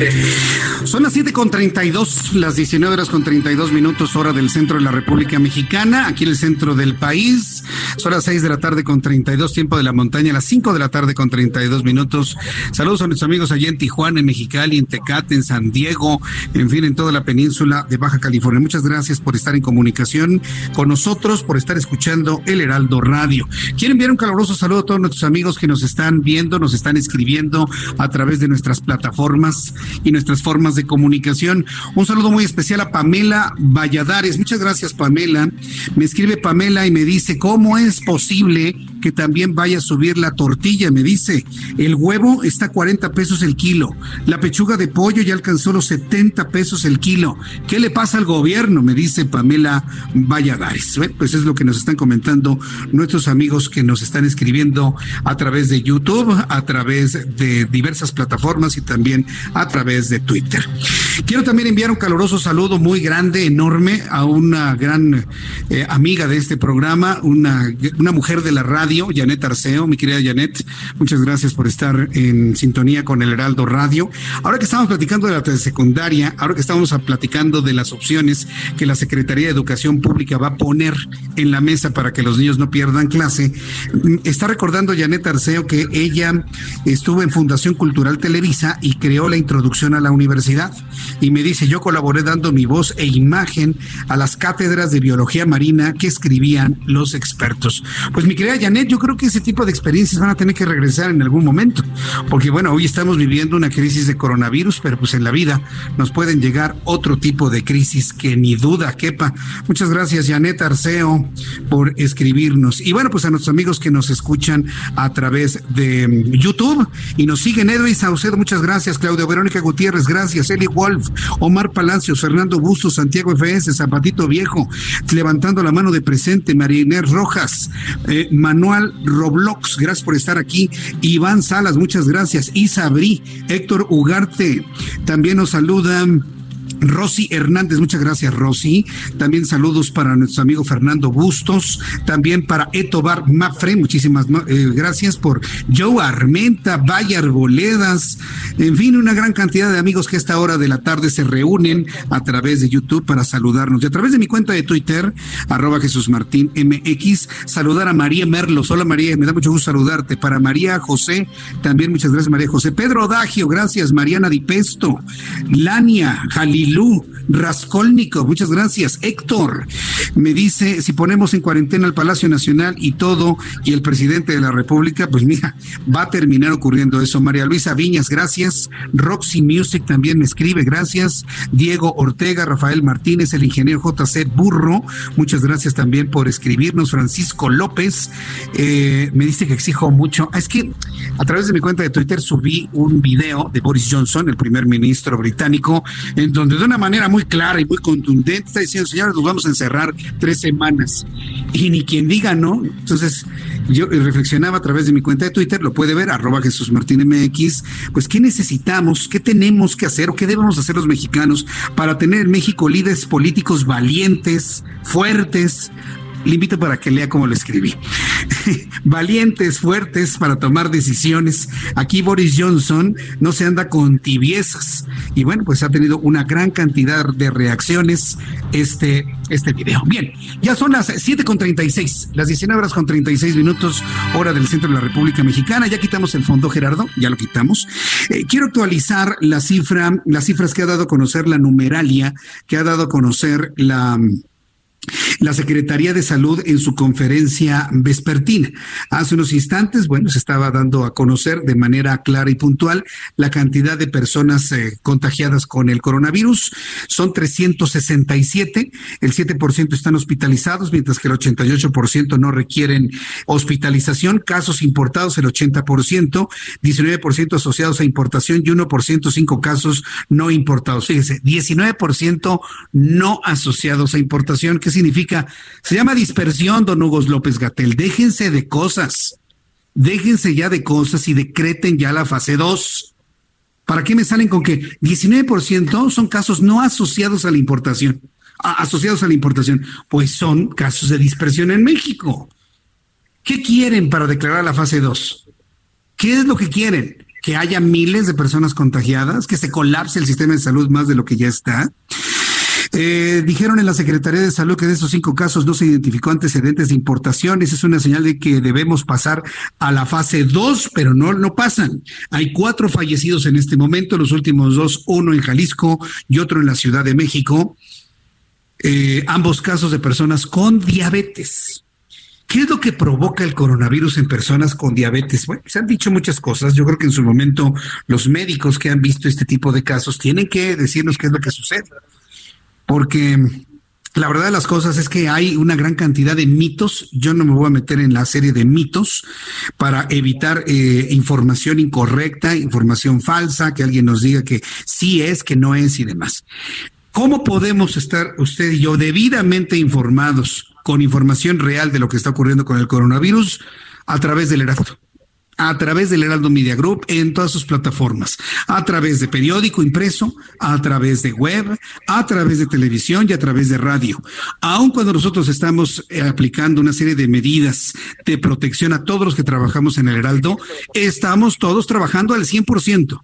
Exactamente. Son las 7 con 32, las 19 horas con 32 minutos, hora del centro de la República Mexicana, aquí en el centro del país. Son las 6 de la tarde con 32, tiempo de la montaña, las 5 de la tarde con 32 minutos. Saludos a nuestros amigos allá en Tijuana, en Mexicali, en Tecate, en San Diego, en fin, en toda la península de Baja California. Muchas gracias por estar en comunicación con nosotros, por estar escuchando el Heraldo Radio. Quiero enviar un caluroso saludo a todos nuestros amigos que nos están viendo, nos están escribiendo a través de nuestras plataformas y nuestras formas de comunicación. Un saludo muy especial a Pamela Valladares. Muchas gracias, Pamela. Me escribe Pamela y me dice, ¿cómo es posible que también vaya a subir la tortilla? Me dice, el huevo está a 40 pesos el kilo. La pechuga de pollo ya alcanzó los 70 pesos el kilo. ¿Qué le pasa al gobierno? Me dice Pamela Valladares. pues es lo que nos están comentando nuestros amigos que nos están escribiendo a través de YouTube, a través de diversas plataformas y también a través de Twitter. Quiero también enviar un caluroso saludo muy grande, enorme, a una gran eh, amiga de este programa, una, una mujer de la radio, Janet Arceo, mi querida Janet. Muchas gracias por estar en sintonía con el Heraldo Radio. Ahora que estamos platicando de la secundaria, ahora que estamos platicando de las opciones que la Secretaría de Educación Pública va a poner en la mesa para que los niños no pierdan clase, está recordando Janet Arceo que ella estuvo en Fundación Cultural Televisa y creó la introducción a la universidad y me dice, yo colaboré dando mi voz e imagen a las cátedras de biología marina que escribían los expertos. Pues mi querida Janet, yo creo que ese tipo de experiencias van a tener que regresar en algún momento, porque bueno, hoy estamos viviendo una crisis de coronavirus, pero pues en la vida nos pueden llegar otro tipo de crisis que ni duda quepa. Muchas gracias, Janet Arceo, por escribirnos. Y bueno, pues a nuestros amigos que nos escuchan a través de mm, YouTube y nos siguen, Edwin Saucedo, muchas gracias, Claudio Verónica Gutiérrez, gracias, Eli Wolf, Omar Palacios, Fernando Bustos, Santiago FS, Zapatito Viejo, levantando la mano de presente, María Rojas, eh, Manuel Roblox, gracias por estar aquí, Iván Salas, muchas gracias, Isabri, Héctor Ugarte, también nos saludan. Rosy Hernández, muchas gracias Rosy. También saludos para nuestro amigo Fernando Bustos, también para Etobar Mafre, muchísimas eh, gracias por Joe Armenta, Valle Arboledas, en fin, una gran cantidad de amigos que a esta hora de la tarde se reúnen a través de YouTube para saludarnos. Y a través de mi cuenta de Twitter, arroba Jesús Martín MX, saludar a María Merlos. Hola María, me da mucho gusto saludarte. Para María José, también muchas gracias María José. Pedro Dagio, gracias. Mariana Dipesto, Lania, Jalil Lu, Raskolnikov, muchas gracias. Héctor me dice, si ponemos en cuarentena el Palacio Nacional y todo, y el presidente de la República, pues mira, va a terminar ocurriendo eso. María Luisa Viñas, gracias. Roxy Music también me escribe, gracias. Diego Ortega, Rafael Martínez, el ingeniero JC Burro, muchas gracias también por escribirnos. Francisco López eh, me dice que exijo mucho. Ah, es que a través de mi cuenta de Twitter subí un video de Boris Johnson, el primer ministro británico, en donde de una manera muy clara y muy contundente está diciendo, señores, nos vamos a encerrar tres semanas. Y ni quien diga no. Entonces, yo reflexionaba a través de mi cuenta de Twitter, lo puede ver, arroba Jesús Martín MX, pues qué necesitamos, qué tenemos que hacer o qué debemos hacer los mexicanos para tener en México líderes políticos valientes, fuertes, le invito para que lea como lo escribí. Valientes, fuertes para tomar decisiones. Aquí Boris Johnson no se anda con tibiezas. Y bueno, pues ha tenido una gran cantidad de reacciones este, este video. Bien, ya son las 7 con 36, las 19 horas con 36 minutos, hora del centro de la República Mexicana. Ya quitamos el fondo, Gerardo, ya lo quitamos. Eh, quiero actualizar la cifra, las cifras que ha dado a conocer la numeralia, que ha dado a conocer la la Secretaría de Salud en su conferencia vespertina. Hace unos instantes, bueno, se estaba dando a conocer de manera clara y puntual la cantidad de personas eh, contagiadas con el coronavirus. Son 367, el 7% están hospitalizados, mientras que el 88% no requieren hospitalización. Casos importados, el 80%, 19% asociados a importación y 1% cinco casos no importados. Fíjese, 19% no asociados a importación. ¿Qué significa? Se llama dispersión, don Hugo López Gatel. Déjense de cosas. Déjense ya de cosas y decreten ya la fase 2. ¿Para qué me salen con que 19% son casos no asociados a la importación? asociados a la importación, pues son casos de dispersión en México. ¿Qué quieren para declarar la fase 2? ¿Qué es lo que quieren? ¿Que haya miles de personas contagiadas? ¿Que se colapse el sistema de salud más de lo que ya está? Eh, dijeron en la Secretaría de Salud que de esos cinco casos no se identificó antecedentes de importación. Esa es una señal de que debemos pasar a la fase 2, pero no, no pasan. Hay cuatro fallecidos en este momento, los últimos dos, uno en Jalisco y otro en la Ciudad de México. Eh, ambos casos de personas con diabetes. ¿Qué es lo que provoca el coronavirus en personas con diabetes? Bueno, se han dicho muchas cosas. Yo creo que en su momento los médicos que han visto este tipo de casos tienen que decirnos qué es lo que sucede porque la verdad de las cosas es que hay una gran cantidad de mitos. Yo no me voy a meter en la serie de mitos para evitar eh, información incorrecta, información falsa, que alguien nos diga que sí es, que no es y demás. ¿Cómo podemos estar usted y yo debidamente informados con información real de lo que está ocurriendo con el coronavirus a través del Heraldo? A través del Heraldo Media Group en todas sus plataformas, a través de periódico impreso, a través de web, a través de televisión y a través de radio. Aun cuando nosotros estamos eh, aplicando una serie de medidas de protección a todos los que trabajamos en el Heraldo, estamos todos trabajando al 100%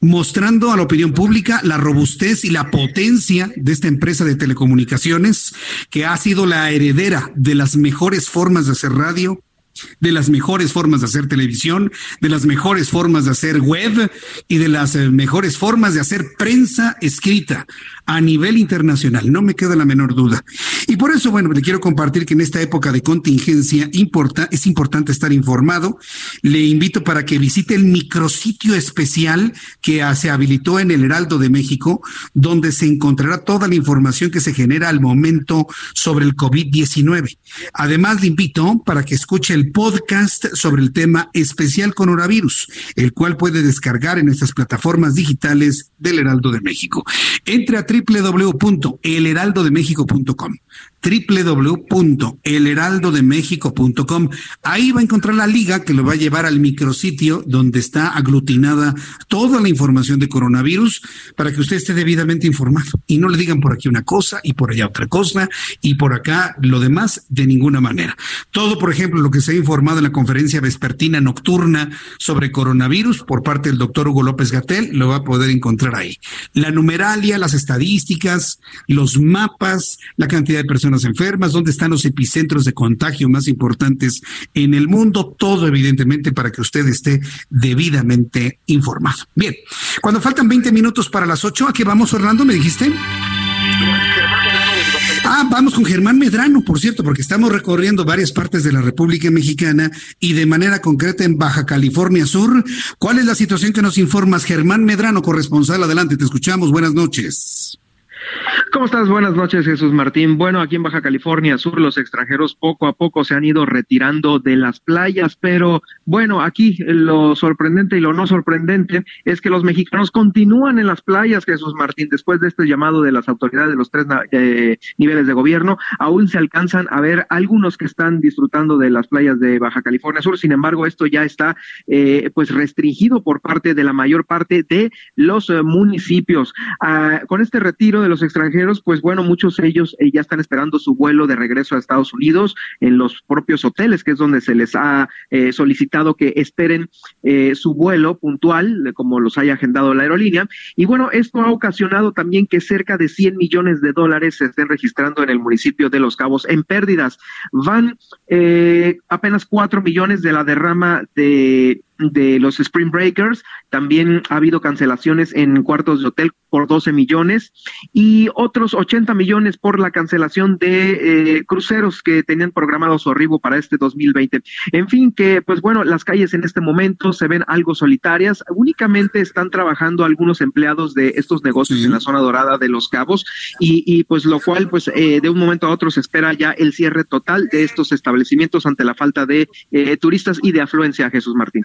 mostrando a la opinión pública la robustez y la potencia de esta empresa de telecomunicaciones que ha sido la heredera de las mejores formas de hacer radio, de las mejores formas de hacer televisión, de las mejores formas de hacer web y de las eh, mejores formas de hacer prensa escrita a nivel internacional, no me queda la menor duda. Y por eso, bueno, le quiero compartir que en esta época de contingencia importa, es importante estar informado. Le invito para que visite el micrositio especial que se habilitó en el Heraldo de México, donde se encontrará toda la información que se genera al momento sobre el COVID-19. Además, le invito para que escuche el podcast sobre el tema especial coronavirus, el cual puede descargar en nuestras plataformas digitales del Heraldo de México. Entre www.elheraldodemexico.com www.elheraldodemexico.com. Ahí va a encontrar la liga que lo va a llevar al micrositio donde está aglutinada toda la información de coronavirus para que usted esté debidamente informado y no le digan por aquí una cosa y por allá otra cosa y por acá lo demás de ninguna manera. Todo, por ejemplo, lo que se ha informado en la conferencia vespertina nocturna sobre coronavirus por parte del doctor Hugo López Gatel lo va a poder encontrar ahí. La numeralia, las estadísticas, los mapas, la cantidad de personas enfermas, dónde están los epicentros de contagio más importantes en el mundo, todo evidentemente para que usted esté debidamente informado. Bien, cuando faltan 20 minutos para las 8, ¿a qué vamos, Orlando? ¿Me dijiste? Ah, vamos con Germán Medrano, por cierto, porque estamos recorriendo varias partes de la República Mexicana y de manera concreta en Baja California Sur. ¿Cuál es la situación que nos informas, Germán Medrano, corresponsal? Adelante, te escuchamos. Buenas noches. ¿Cómo estás? Buenas noches, Jesús Martín. Bueno, aquí en Baja California Sur los extranjeros poco a poco se han ido retirando de las playas, pero bueno, aquí lo sorprendente y lo no sorprendente es que los mexicanos continúan en las playas, Jesús Martín, después de este llamado de las autoridades de los tres eh, niveles de gobierno, aún se alcanzan a ver algunos que están disfrutando de las playas de Baja California Sur. Sin embargo, esto ya está eh, pues restringido por parte de la mayor parte de los eh, municipios. Ah, con este retiro de los extranjeros, pues bueno, muchos de ellos eh, ya están esperando su vuelo de regreso a Estados Unidos en los propios hoteles, que es donde se les ha eh, solicitado que esperen eh, su vuelo puntual, como los haya agendado la aerolínea. Y bueno, esto ha ocasionado también que cerca de 100 millones de dólares se estén registrando en el municipio de Los Cabos en pérdidas. Van apenas 4 millones de la derrama de de los Spring Breakers. También ha habido cancelaciones en cuartos de hotel por 12 millones y otros 80 millones por la cancelación de eh, cruceros que tenían programado su arribo para este 2020. En fin, que pues bueno, las calles en este momento se ven algo solitarias. Únicamente están trabajando algunos empleados de estos negocios en la zona dorada de Los Cabos y, y pues lo cual pues eh, de un momento a otro se espera ya el cierre total de estos establecimientos ante la falta de eh, turistas y de afluencia, Jesús Martín.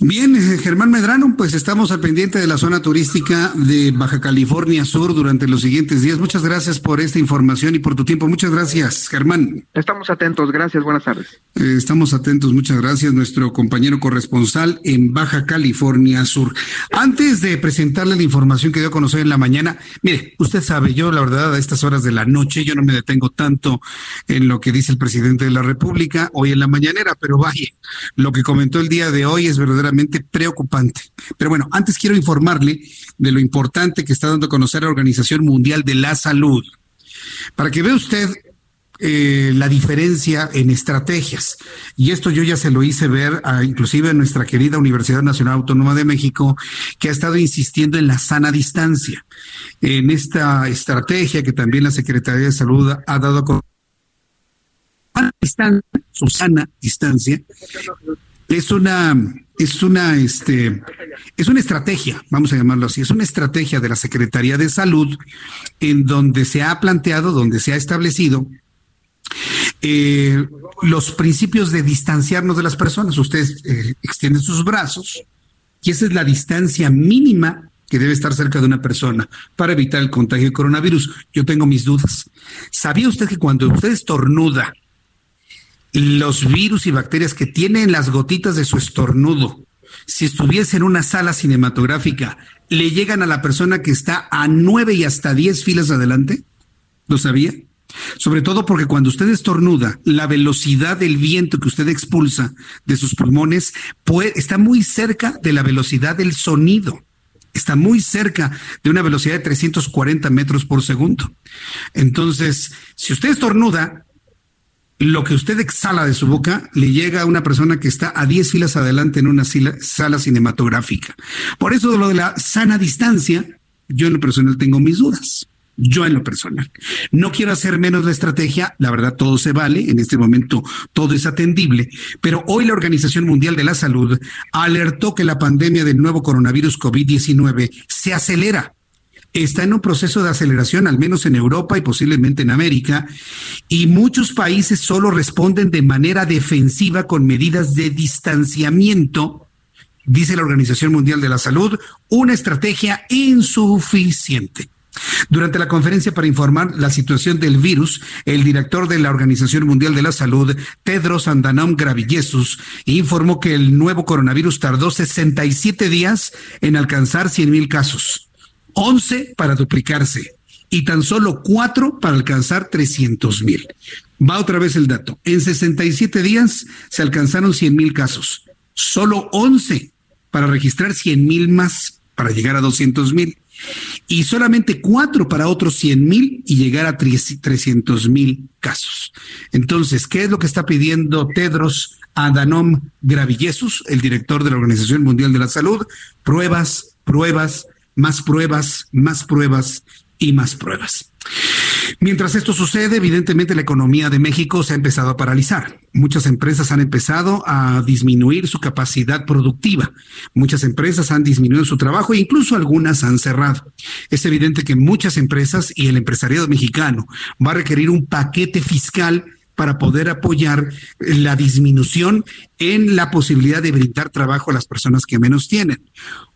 Bien, eh, Germán Medrano, pues estamos al pendiente de la zona turística de Baja California Sur durante los siguientes días. Muchas gracias por esta información y por tu tiempo. Muchas gracias, Germán. Estamos atentos, gracias, buenas tardes. Eh, estamos atentos, muchas gracias, nuestro compañero corresponsal en Baja California Sur. Antes de presentarle la información que dio a conocer en la mañana, mire, usted sabe, yo la verdad a estas horas de la noche yo no me detengo tanto en lo que dice el presidente de la República hoy en la mañanera, pero vaya, lo que comentó el día de hoy es preocupante. Pero bueno, antes quiero informarle de lo importante que está dando a conocer la Organización Mundial de la Salud. Para que vea usted eh, la diferencia en estrategias. Y esto yo ya se lo hice ver a, inclusive a nuestra querida Universidad Nacional Autónoma de México, que ha estado insistiendo en la sana distancia. En esta estrategia que también la Secretaría de Salud ha dado con su sana distancia, es una es una, este, es una estrategia, vamos a llamarlo así, es una estrategia de la Secretaría de Salud en donde se ha planteado, donde se ha establecido eh, los principios de distanciarnos de las personas. Ustedes eh, extienden sus brazos y esa es la distancia mínima que debe estar cerca de una persona para evitar el contagio de coronavirus. Yo tengo mis dudas. ¿Sabía usted que cuando usted estornuda, los virus y bacterias que tienen las gotitas de su estornudo, si estuviese en una sala cinematográfica, le llegan a la persona que está a nueve y hasta diez filas adelante? ¿Lo sabía? Sobre todo porque cuando usted estornuda, la velocidad del viento que usted expulsa de sus pulmones está muy cerca de la velocidad del sonido. Está muy cerca de una velocidad de 340 metros por segundo. Entonces, si usted estornuda, lo que usted exhala de su boca le llega a una persona que está a 10 filas adelante en una sala cinematográfica. Por eso de lo de la sana distancia, yo en lo personal tengo mis dudas. Yo en lo personal. No quiero hacer menos la estrategia, la verdad todo se vale, en este momento todo es atendible, pero hoy la Organización Mundial de la Salud alertó que la pandemia del nuevo coronavirus COVID-19 se acelera está en un proceso de aceleración, al menos en Europa y posiblemente en América, y muchos países solo responden de manera defensiva con medidas de distanciamiento, dice la Organización Mundial de la Salud, una estrategia insuficiente. Durante la conferencia para informar la situación del virus, el director de la Organización Mundial de la Salud, Tedros Adhanom Ghebreyesus, informó que el nuevo coronavirus tardó 67 días en alcanzar 100.000 casos 11 para duplicarse y tan solo 4 para alcanzar 300 mil. Va otra vez el dato. En 67 días se alcanzaron 100 mil casos. Solo 11 para registrar 100 mil más para llegar a 200 mil. Y solamente 4 para otros 100 mil y llegar a 300 mil casos. Entonces, ¿qué es lo que está pidiendo Tedros Adhanom Ghebreyesus, el director de la Organización Mundial de la Salud? Pruebas, pruebas, más pruebas, más pruebas y más pruebas. Mientras esto sucede, evidentemente la economía de México se ha empezado a paralizar. Muchas empresas han empezado a disminuir su capacidad productiva. Muchas empresas han disminuido su trabajo e incluso algunas han cerrado. Es evidente que muchas empresas y el empresariado mexicano va a requerir un paquete fiscal para poder apoyar la disminución en la posibilidad de brindar trabajo a las personas que menos tienen.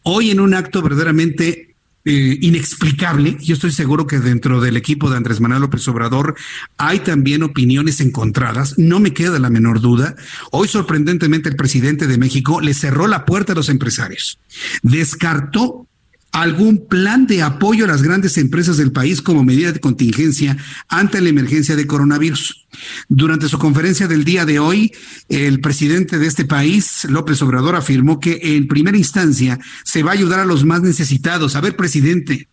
Hoy en un acto verdaderamente eh, inexplicable. Yo estoy seguro que dentro del equipo de Andrés Manuel López Obrador hay también opiniones encontradas. No me queda la menor duda. Hoy, sorprendentemente, el presidente de México le cerró la puerta a los empresarios. Descartó algún plan de apoyo a las grandes empresas del país como medida de contingencia ante la emergencia de coronavirus. Durante su conferencia del día de hoy, el presidente de este país, López Obrador, afirmó que en primera instancia se va a ayudar a los más necesitados. A ver, presidente,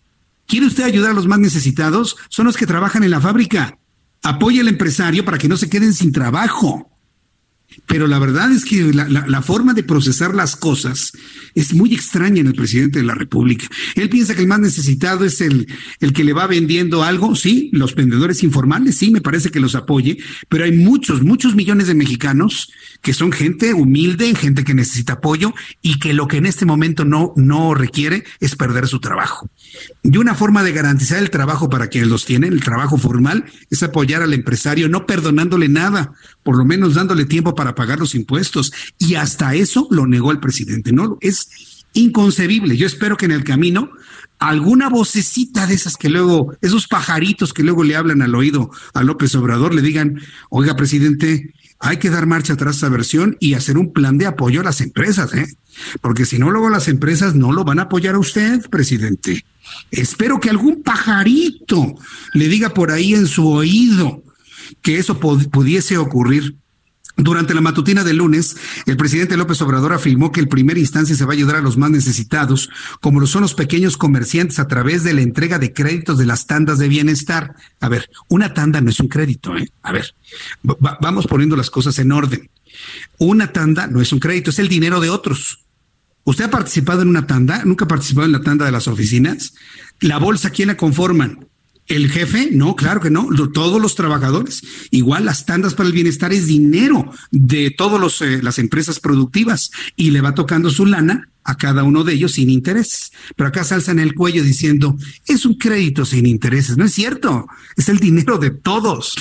¿quiere usted ayudar a los más necesitados? Son los que trabajan en la fábrica. Apoya al empresario para que no se queden sin trabajo. Pero la verdad es que la, forma de procesar las cosas es muy extraña en el presidente de la República. Él piensa que el más necesitado es el, el que le va vendiendo algo, sí, los vendedores informales, sí, me parece que los apoye, pero hay muchos, muchos millones de mexicanos que son gente humilde, gente que necesita apoyo y que lo que en este momento no, no requiere es perder su trabajo. Y una forma de garantizar el trabajo para quienes los tienen, el trabajo formal, es apoyar al empresario, no perdonándole nada, por lo menos dándole tiempo para pagar los impuestos. Y hasta eso lo negó el presidente. No es inconcebible. Yo espero que en el camino alguna vocecita de esas que luego, esos pajaritos que luego le hablan al oído a López Obrador, le digan, oiga, presidente, hay que dar marcha atrás a esa versión y hacer un plan de apoyo a las empresas, ¿eh? Porque si no, luego las empresas no lo van a apoyar a usted, presidente. Espero que algún pajarito le diga por ahí en su oído que eso pudiese ocurrir. Durante la matutina del lunes, el presidente López Obrador afirmó que en primera instancia se va a ayudar a los más necesitados, como lo son los pequeños comerciantes, a través de la entrega de créditos de las tandas de bienestar. A ver, una tanda no es un crédito, ¿eh? A ver, vamos poniendo las cosas en orden. Una tanda no es un crédito, es el dinero de otros. ¿Usted ha participado en una tanda? ¿Nunca ha participado en la tanda de las oficinas? ¿La bolsa quién la conforman? ¿El jefe? No, claro que no. Todos los trabajadores. Igual las tandas para el bienestar es dinero de todas eh, las empresas productivas y le va tocando su lana a cada uno de ellos sin intereses. Pero acá se en el cuello diciendo, es un crédito sin intereses. No es cierto. Es el dinero de todos.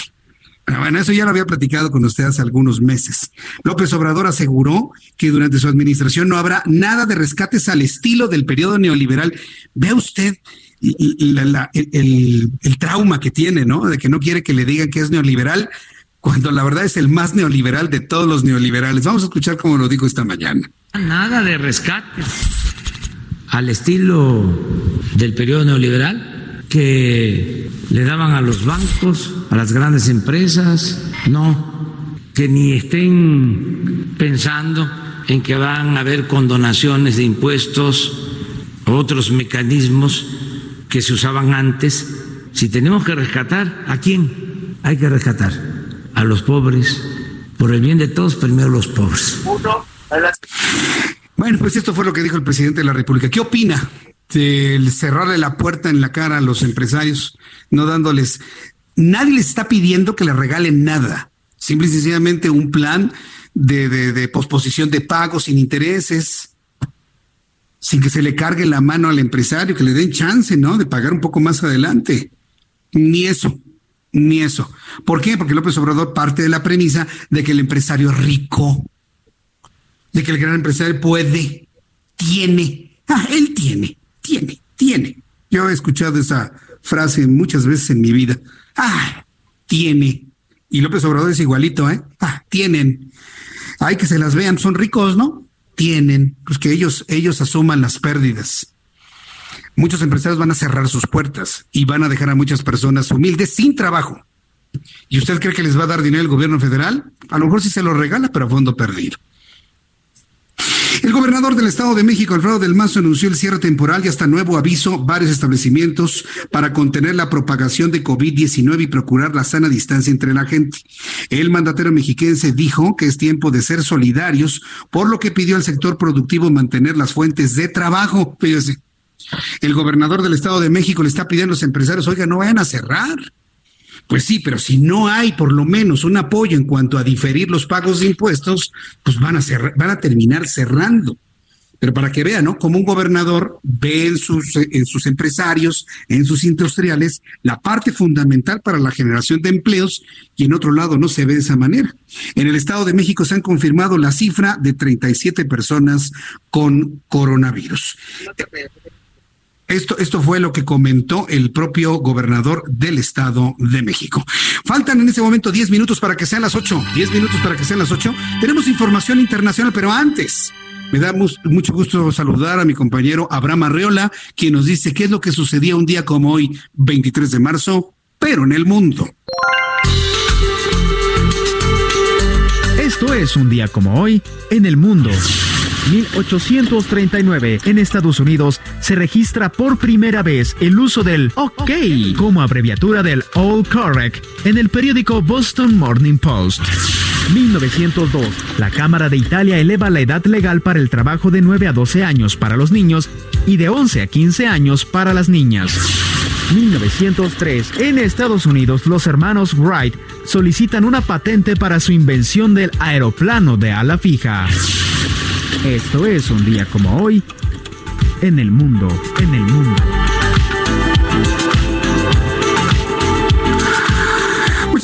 Bueno, eso ya lo había platicado con ustedes hace algunos meses. López Obrador aseguró que durante su administración no habrá nada de rescates al estilo del periodo neoliberal. Ve usted el, el, trauma que tiene, ¿no? De que no quiere que le digan que es neoliberal, cuando la verdad es el más neoliberal de todos los neoliberales. Vamos a escuchar cómo lo dijo esta mañana. Nada de rescates al estilo del periodo neoliberal que le daban a los bancos, a las grandes empresas, no, que ni estén pensando en que van a haber condonaciones de impuestos, otros mecanismos que se usaban antes. Si tenemos que rescatar, ¿a quién hay que rescatar? a los pobres, por el bien de todos, primero los pobres. Bueno, pues esto fue lo que dijo el presidente de la República. ¿Qué opina de cerrarle la puerta en la cara a los empresarios, no dándoles... Nadie les está pidiendo que le regalen nada, simple y sencillamente un plan de, de, de posposición de pagos sin intereses, sin que se le cargue la mano al empresario, que le den chance, ¿no? De pagar un poco más adelante. Ni eso, ni eso. ¿Por qué? Porque López Obrador parte de la premisa de que el empresario es rico, de que el gran empresario puede, tiene. Ah, él tiene, tiene, tiene. Yo he escuchado esa frase muchas veces en mi vida. Ah, tiene. Y López Obrador es igualito, ¿eh? Ah, tienen. Hay que se las vean, son ricos, ¿no? Tienen, pues que ellos, ellos asuman las pérdidas. Muchos empresarios van a cerrar sus puertas y van a dejar a muchas personas humildes sin trabajo. ¿Y usted cree que les va a dar dinero el gobierno federal? A lo mejor sí se lo regala, pero a fondo perdido. El gobernador del Estado de México, Alfredo del Mazo, anunció el cierre temporal y hasta nuevo aviso varios establecimientos para contener la propagación de COVID-19 y procurar la sana distancia entre la gente. El mandatero mexiquense dijo que es tiempo de ser solidarios, por lo que pidió al sector productivo mantener las fuentes de trabajo. Fíjese, el gobernador del Estado de México le está pidiendo a los empresarios, oiga, no vayan a cerrar. Pues sí, pero si no hay por lo menos un apoyo en cuanto a diferir los pagos de impuestos, pues van a cerrar, van a terminar cerrando. Pero para que vean, ¿no? Como un gobernador ve en sus, en sus empresarios, en sus industriales, la parte fundamental para la generación de empleos y en otro lado no se ve de esa manera. En el Estado de México se han confirmado la cifra de 37 personas con coronavirus. Esto, esto fue lo que comentó el propio gobernador del Estado de México. Faltan en ese momento 10 minutos para que sean las 8. 10 minutos para que sean las 8. Tenemos información internacional, pero antes. Me da mucho gusto saludar a mi compañero Abraham Arreola, quien nos dice qué es lo que sucedía un día como hoy, 23 de marzo, pero en el mundo. Esto es un día como hoy en el mundo. 1839, en Estados Unidos, se registra por primera vez el uso del OK como abreviatura del All Correct en el periódico Boston Morning Post. 1902, la Cámara de Italia eleva la edad legal para el trabajo de 9 a 12 años para los niños y de 11 a 15 años para las niñas. 1903, en Estados Unidos, los hermanos Wright solicitan una patente para su invención del aeroplano de ala fija. Esto es un día como hoy en el mundo, en el mundo.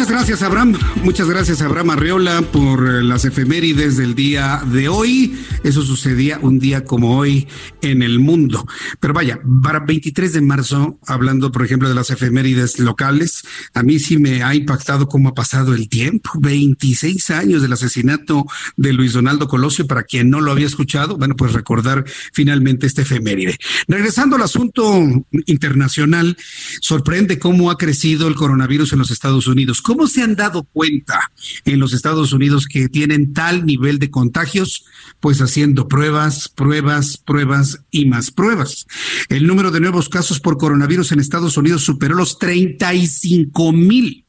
Muchas gracias, Abraham. Muchas gracias, Abraham Arreola, por eh, las efemérides del día de hoy. Eso sucedía un día como hoy en el mundo. Pero vaya, para 23 de marzo, hablando, por ejemplo, de las efemérides locales, a mí sí me ha impactado cómo ha pasado el tiempo. 26 años del asesinato de Luis Donaldo Colosio. Para quien no lo había escuchado, bueno, pues recordar finalmente este efeméride. Regresando al asunto internacional, sorprende cómo ha crecido el coronavirus en los Estados Unidos. ¿Cómo se han dado cuenta en los Estados Unidos que tienen tal nivel de contagios? Pues haciendo pruebas, pruebas, pruebas y más pruebas. El número de nuevos casos por coronavirus en Estados Unidos superó los 35 mil.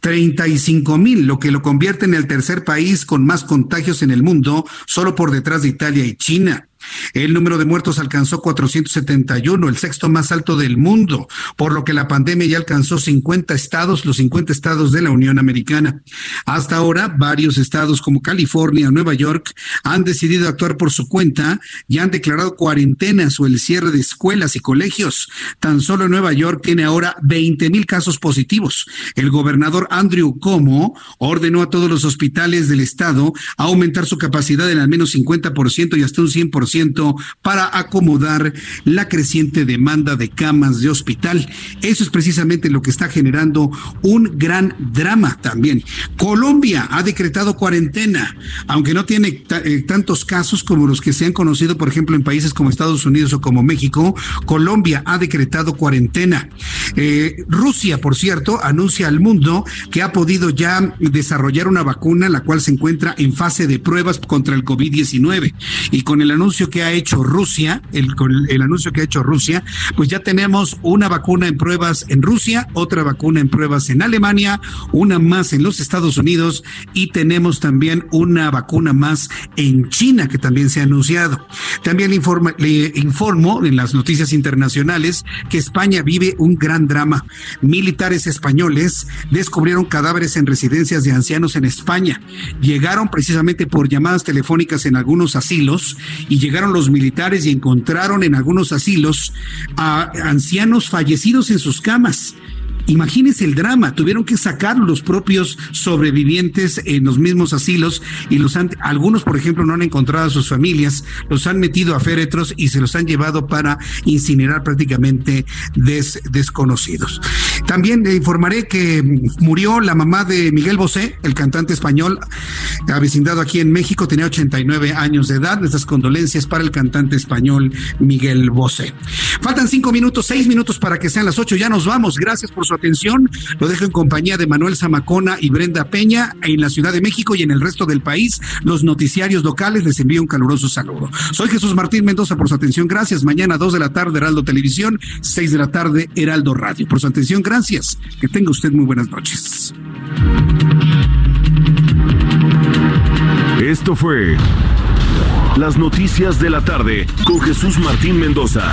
35 mil, lo que lo convierte en el tercer país con más contagios en el mundo, solo por detrás de Italia y China. El número de muertos alcanzó 471, el sexto más alto del mundo, por lo que la pandemia ya alcanzó 50 estados, los 50 estados de la Unión Americana. Hasta ahora, varios estados como California, Nueva York han decidido actuar por su cuenta y han declarado cuarentenas o el cierre de escuelas y colegios. Tan solo Nueva York tiene ahora 20 mil casos positivos. El gobernador Andrew Cuomo ordenó a todos los hospitales del estado aumentar su capacidad en al menos 50% y hasta un 100% para acomodar la creciente demanda de camas de hospital. Eso es precisamente lo que está generando un gran drama también. Colombia ha decretado cuarentena, aunque no tiene eh, tantos casos como los que se han conocido, por ejemplo, en países como Estados Unidos o como México. Colombia ha decretado cuarentena. Eh, Rusia, por cierto, anuncia al mundo que ha podido ya desarrollar una vacuna, la cual se encuentra en fase de pruebas contra el COVID-19. Y con el anuncio que ha hecho Rusia, el, el anuncio que ha hecho Rusia, pues ya tenemos una vacuna en pruebas en Rusia, otra vacuna en pruebas en Alemania, una más en los Estados Unidos y tenemos también una vacuna más en China que también se ha anunciado. También le, informa, le informo en las noticias internacionales que España vive un gran drama. Militares españoles descubrieron cadáveres en residencias de ancianos en España. Llegaron precisamente por llamadas telefónicas en algunos asilos y llegaron los militares y encontraron en algunos asilos a ancianos fallecidos en sus camas. Imagínense el drama, tuvieron que sacar los propios sobrevivientes en los mismos asilos y los han, algunos, por ejemplo, no han encontrado a sus familias, los han metido a féretros y se los han llevado para incinerar prácticamente desconocidos. También le informaré que murió la mamá de Miguel Bosé, el cantante español, avecindado aquí en México, tenía 89 años de edad. Nuestras condolencias para el cantante español Miguel Bosé. Faltan cinco minutos, seis minutos para que sean las ocho. Ya nos vamos. Gracias por su atención. Lo dejo en compañía de Manuel Zamacona y Brenda Peña en la Ciudad de México y en el resto del país. Los noticiarios locales les envío un caluroso saludo. Soy Jesús Martín Mendoza por su atención. Gracias. Mañana dos de la tarde Heraldo Televisión, seis de la tarde Heraldo Radio. Por su atención, gracias. Que tenga usted muy buenas noches. Esto fue Las Noticias de la Tarde con Jesús Martín Mendoza.